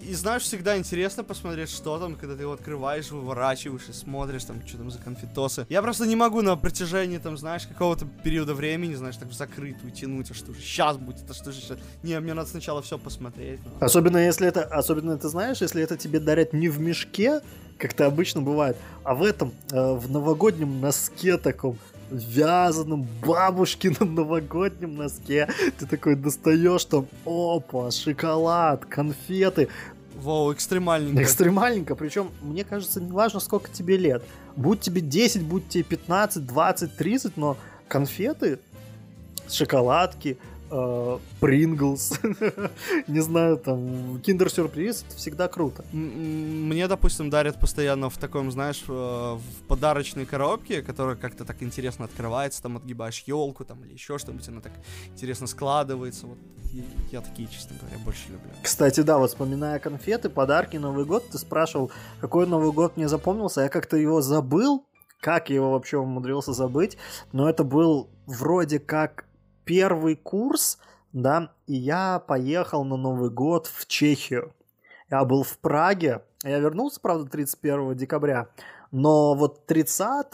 И знаешь, всегда интересно посмотреть, что там, когда ты его открываешь, выворачиваешь и смотришь, там, что там за конфетосы. Я просто не могу на протяжении, там, знаешь, какого-то периода времени, знаешь, так в закрытую тянуть, а что же сейчас будет, а что же сейчас... Не, мне надо сначала все посмотреть. ну. Особенно если это, особенно ты знаешь, если это тебе дарят не в мешке, как это обычно бывает, а в этом, э, в новогоднем носке таком, вязаном, бабушкином новогоднем носке. Ты такой достаешь там, опа, шоколад, конфеты. Воу, экстремальненько. Экстремальненько, причем, мне кажется, не важно, сколько тебе лет. Будь тебе 10, будь тебе 15, 20, 30, но конфеты, шоколадки, Принглс, не знаю, там, киндер-сюрприз, это всегда круто. Мне, допустим, дарят постоянно в таком, знаешь, э, в подарочной коробке, которая как-то так интересно открывается, там отгибаешь елку там или еще что-нибудь, она так интересно складывается. Вот я такие, честно говоря, больше люблю. Кстати, да, вот вспоминая конфеты, подарки, Новый год, ты спрашивал, какой Новый год мне запомнился, я как-то его забыл, как я его вообще умудрился забыть, но это был вроде как первый курс, да, и я поехал на Новый год в Чехию. Я был в Праге, я вернулся, правда, 31 декабря, но вот 30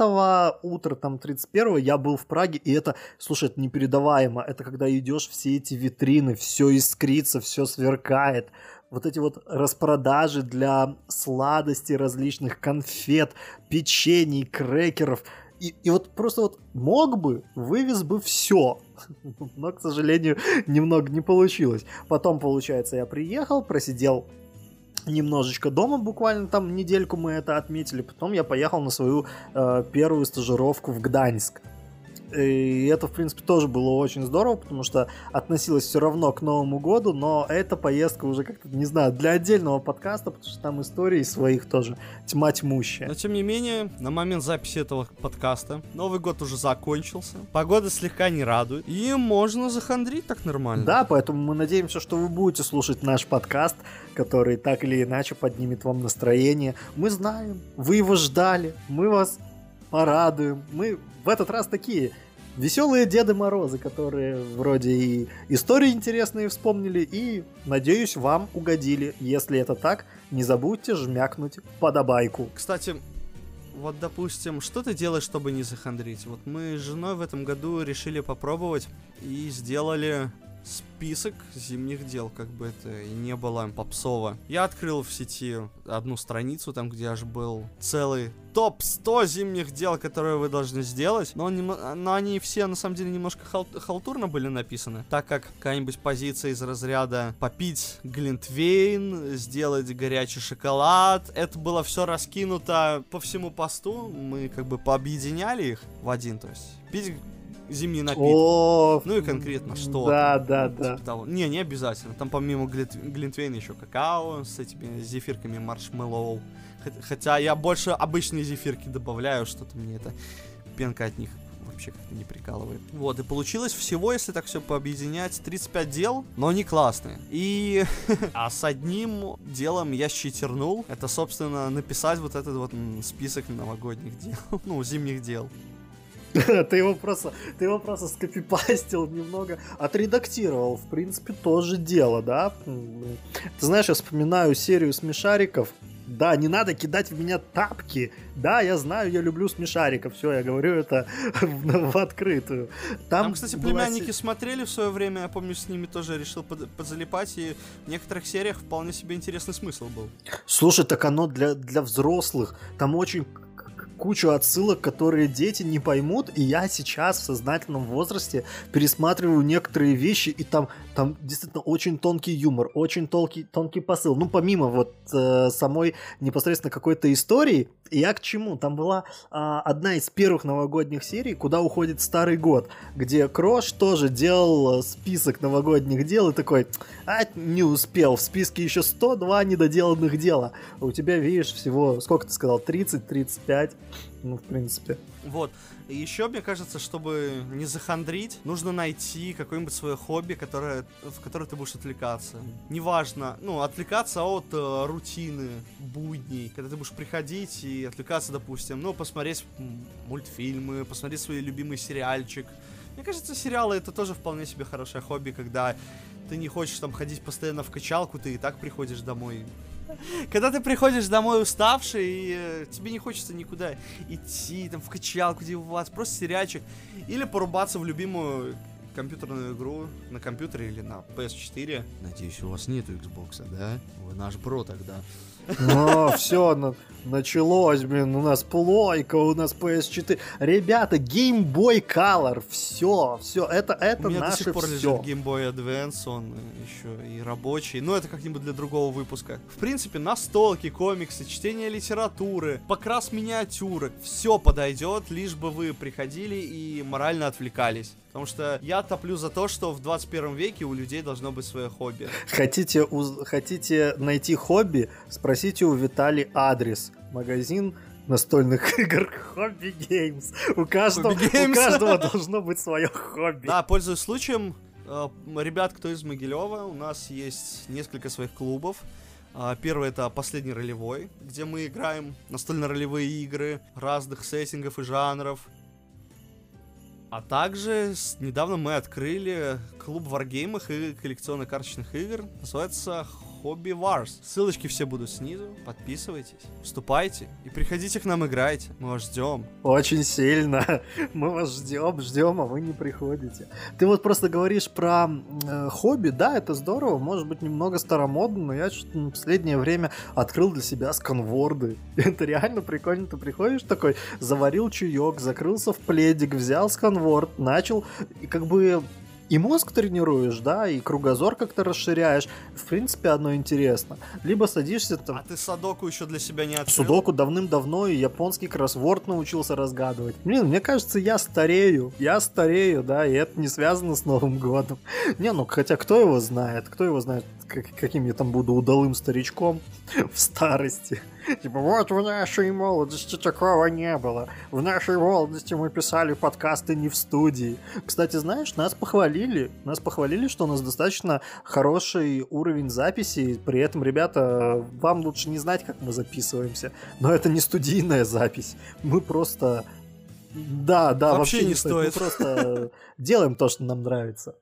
утра, там 31 я был в Праге, и это, слушай, это непередаваемо. Это когда идешь, все эти витрины, все искрится, все сверкает. Вот эти вот распродажи для сладостей различных конфет, печений, крекеров. И, и вот просто вот мог бы, вывез бы все. Но, к сожалению, немного не получилось. Потом, получается, я приехал, просидел немножечко дома, буквально там недельку мы это отметили. Потом я поехал на свою э, первую стажировку в Гданьск. И это, в принципе, тоже было очень здорово, потому что относилось все равно к Новому году, но эта поездка уже как-то, не знаю, для отдельного подкаста, потому что там истории своих тоже тьма тьмущая. Но, тем не менее, на момент записи этого подкаста Новый год уже закончился, погода слегка не радует, и можно захандрить так нормально. Да, поэтому мы надеемся, что вы будете слушать наш подкаст, который так или иначе поднимет вам настроение. Мы знаем, вы его ждали, мы вас порадуем. Мы в этот раз такие веселые Деды Морозы, которые вроде и истории интересные вспомнили, и, надеюсь, вам угодили. Если это так, не забудьте жмякнуть подобайку. Кстати, вот, допустим, что ты делаешь, чтобы не захандрить? Вот мы с женой в этом году решили попробовать и сделали список зимних дел, как бы это и не было попсово. Я открыл в сети одну страницу, там, где аж был целый топ-100 зимних дел, которые вы должны сделать, но, он но они все, на самом деле, немножко хал... халтурно были написаны, так как какая-нибудь позиция из разряда попить глинтвейн, сделать горячий шоколад, это было все раскинуто по всему посту, мы как бы пообъединяли их в один, то есть пить зимние напитки. О, Ну и конкретно что. Да, там, да, да. типа того. Не, не обязательно. Там помимо глит- глинтвейна еще какао с этими зефирками маршмеллоу. Хот- Хотя я больше обычные зефирки добавляю, что-то мне это пенка от них вообще как-то не прикалывает. Вот, и получилось всего, если так все пообъединять, 35 дел, но они классные. И... а с одним делом я щитернул. Это, собственно, написать вот этот вот список новогодних дел. ну, зимних дел. Ты его просто, ты его просто скопипастил немного, отредактировал, в принципе, тоже дело, да? Ты знаешь, я вспоминаю серию смешариков. Да, не надо кидать в меня тапки. Да, я знаю, я люблю смешариков. Все, я говорю это в, в открытую. Там, Там, кстати, была племянники се- смотрели в свое время, я помню, с ними тоже решил под- подзалипать, и в некоторых сериях вполне себе интересный смысл был. Слушай, так оно для, для взрослых. Там очень кучу отсылок, которые дети не поймут, и я сейчас в сознательном возрасте пересматриваю некоторые вещи, и там, там действительно очень тонкий юмор, очень тонкий, тонкий посыл. Ну, помимо вот э, самой непосредственно какой-то истории, я к чему? Там была а, одна из первых новогодних серий, куда уходит старый год, где Крош тоже делал э, список новогодних дел и такой, а, не успел, в списке еще 102 недоделанных дела. У тебя, видишь, всего, сколько ты сказал, 30-35, ну, в принципе. Вот. И еще, мне кажется, чтобы не захандрить, нужно найти какое-нибудь свое хобби, которое, в которое ты будешь отвлекаться. Неважно, ну, отвлекаться от э, рутины, будней, когда ты будешь приходить и отвлекаться, допустим, ну, посмотреть мультфильмы, посмотреть свой любимый сериальчик. Мне кажется, сериалы это тоже вполне себе хорошее хобби, когда ты не хочешь там ходить постоянно в качалку, ты и так приходишь домой когда ты приходишь домой уставший, и э, тебе не хочется никуда идти, там, в качалку деваться, просто сериальчик. Или порубаться в любимую компьютерную игру на компьютере или на PS4. Надеюсь, у вас нету Xbox, да? Вы наш бро тогда. Ну, все, началось, блин, у нас плойка, у нас PS4. Ребята, Game Boy Color, все, все, это, это У меня до наше сих пор все. лежит Game Boy Advance, он еще и рабочий. Но это как-нибудь для другого выпуска. В принципе, настолки, комиксы, чтение литературы, покрас миниатюры. Все подойдет, лишь бы вы приходили и морально отвлекались. Потому что я топлю за то, что в 21 веке у людей должно быть свое хобби. Хотите, уз- хотите найти хобби? Спросите у Витали адрес. Магазин настольных игр Хобби Геймс. У каждого, у должно быть свое хобби. Да, пользуясь случаем, э, ребят, кто из Могилева, у нас есть несколько своих клубов. А, Первый это последний ролевой, где мы играем настольно-ролевые игры разных сеттингов и жанров. А также с- недавно мы открыли клуб варгеймах и коллекционно-карточных игр. Называется Hobby Wars. Ссылочки все будут снизу. Подписывайтесь, вступайте и приходите к нам играйте. Мы вас ждем. Очень сильно. Мы вас ждем, ждем, а вы не приходите. Ты вот просто говоришь про э, хобби, да, это здорово, может быть немного старомодно, но я что-то в последнее время открыл для себя сканворды. Это реально прикольно. Ты приходишь такой, заварил чаек, закрылся в пледик, взял сканворд, начал, и как бы и мозг тренируешь, да, и кругозор как-то расширяешь. В принципе, одно интересно. Либо садишься там... А ты Садоку еще для себя не открыл? Судоку давным-давно и японский кроссворд научился разгадывать. Блин, мне кажется, я старею. Я старею, да, и это не связано с Новым годом. Не, ну хотя кто его знает? Кто его знает, как, каким я там буду удалым старичком в старости? Типа, вот в нашей молодости такого не было. В нашей молодости мы писали подкасты не в студии. Кстати, знаешь, нас похвалили. Нас похвалили, что у нас достаточно хороший уровень записи. При этом, ребята, вам лучше не знать, как мы записываемся. Но это не студийная запись. Мы просто... Да, да, Вообще вообще, не стоит. Мы просто делаем то, что нам нравится.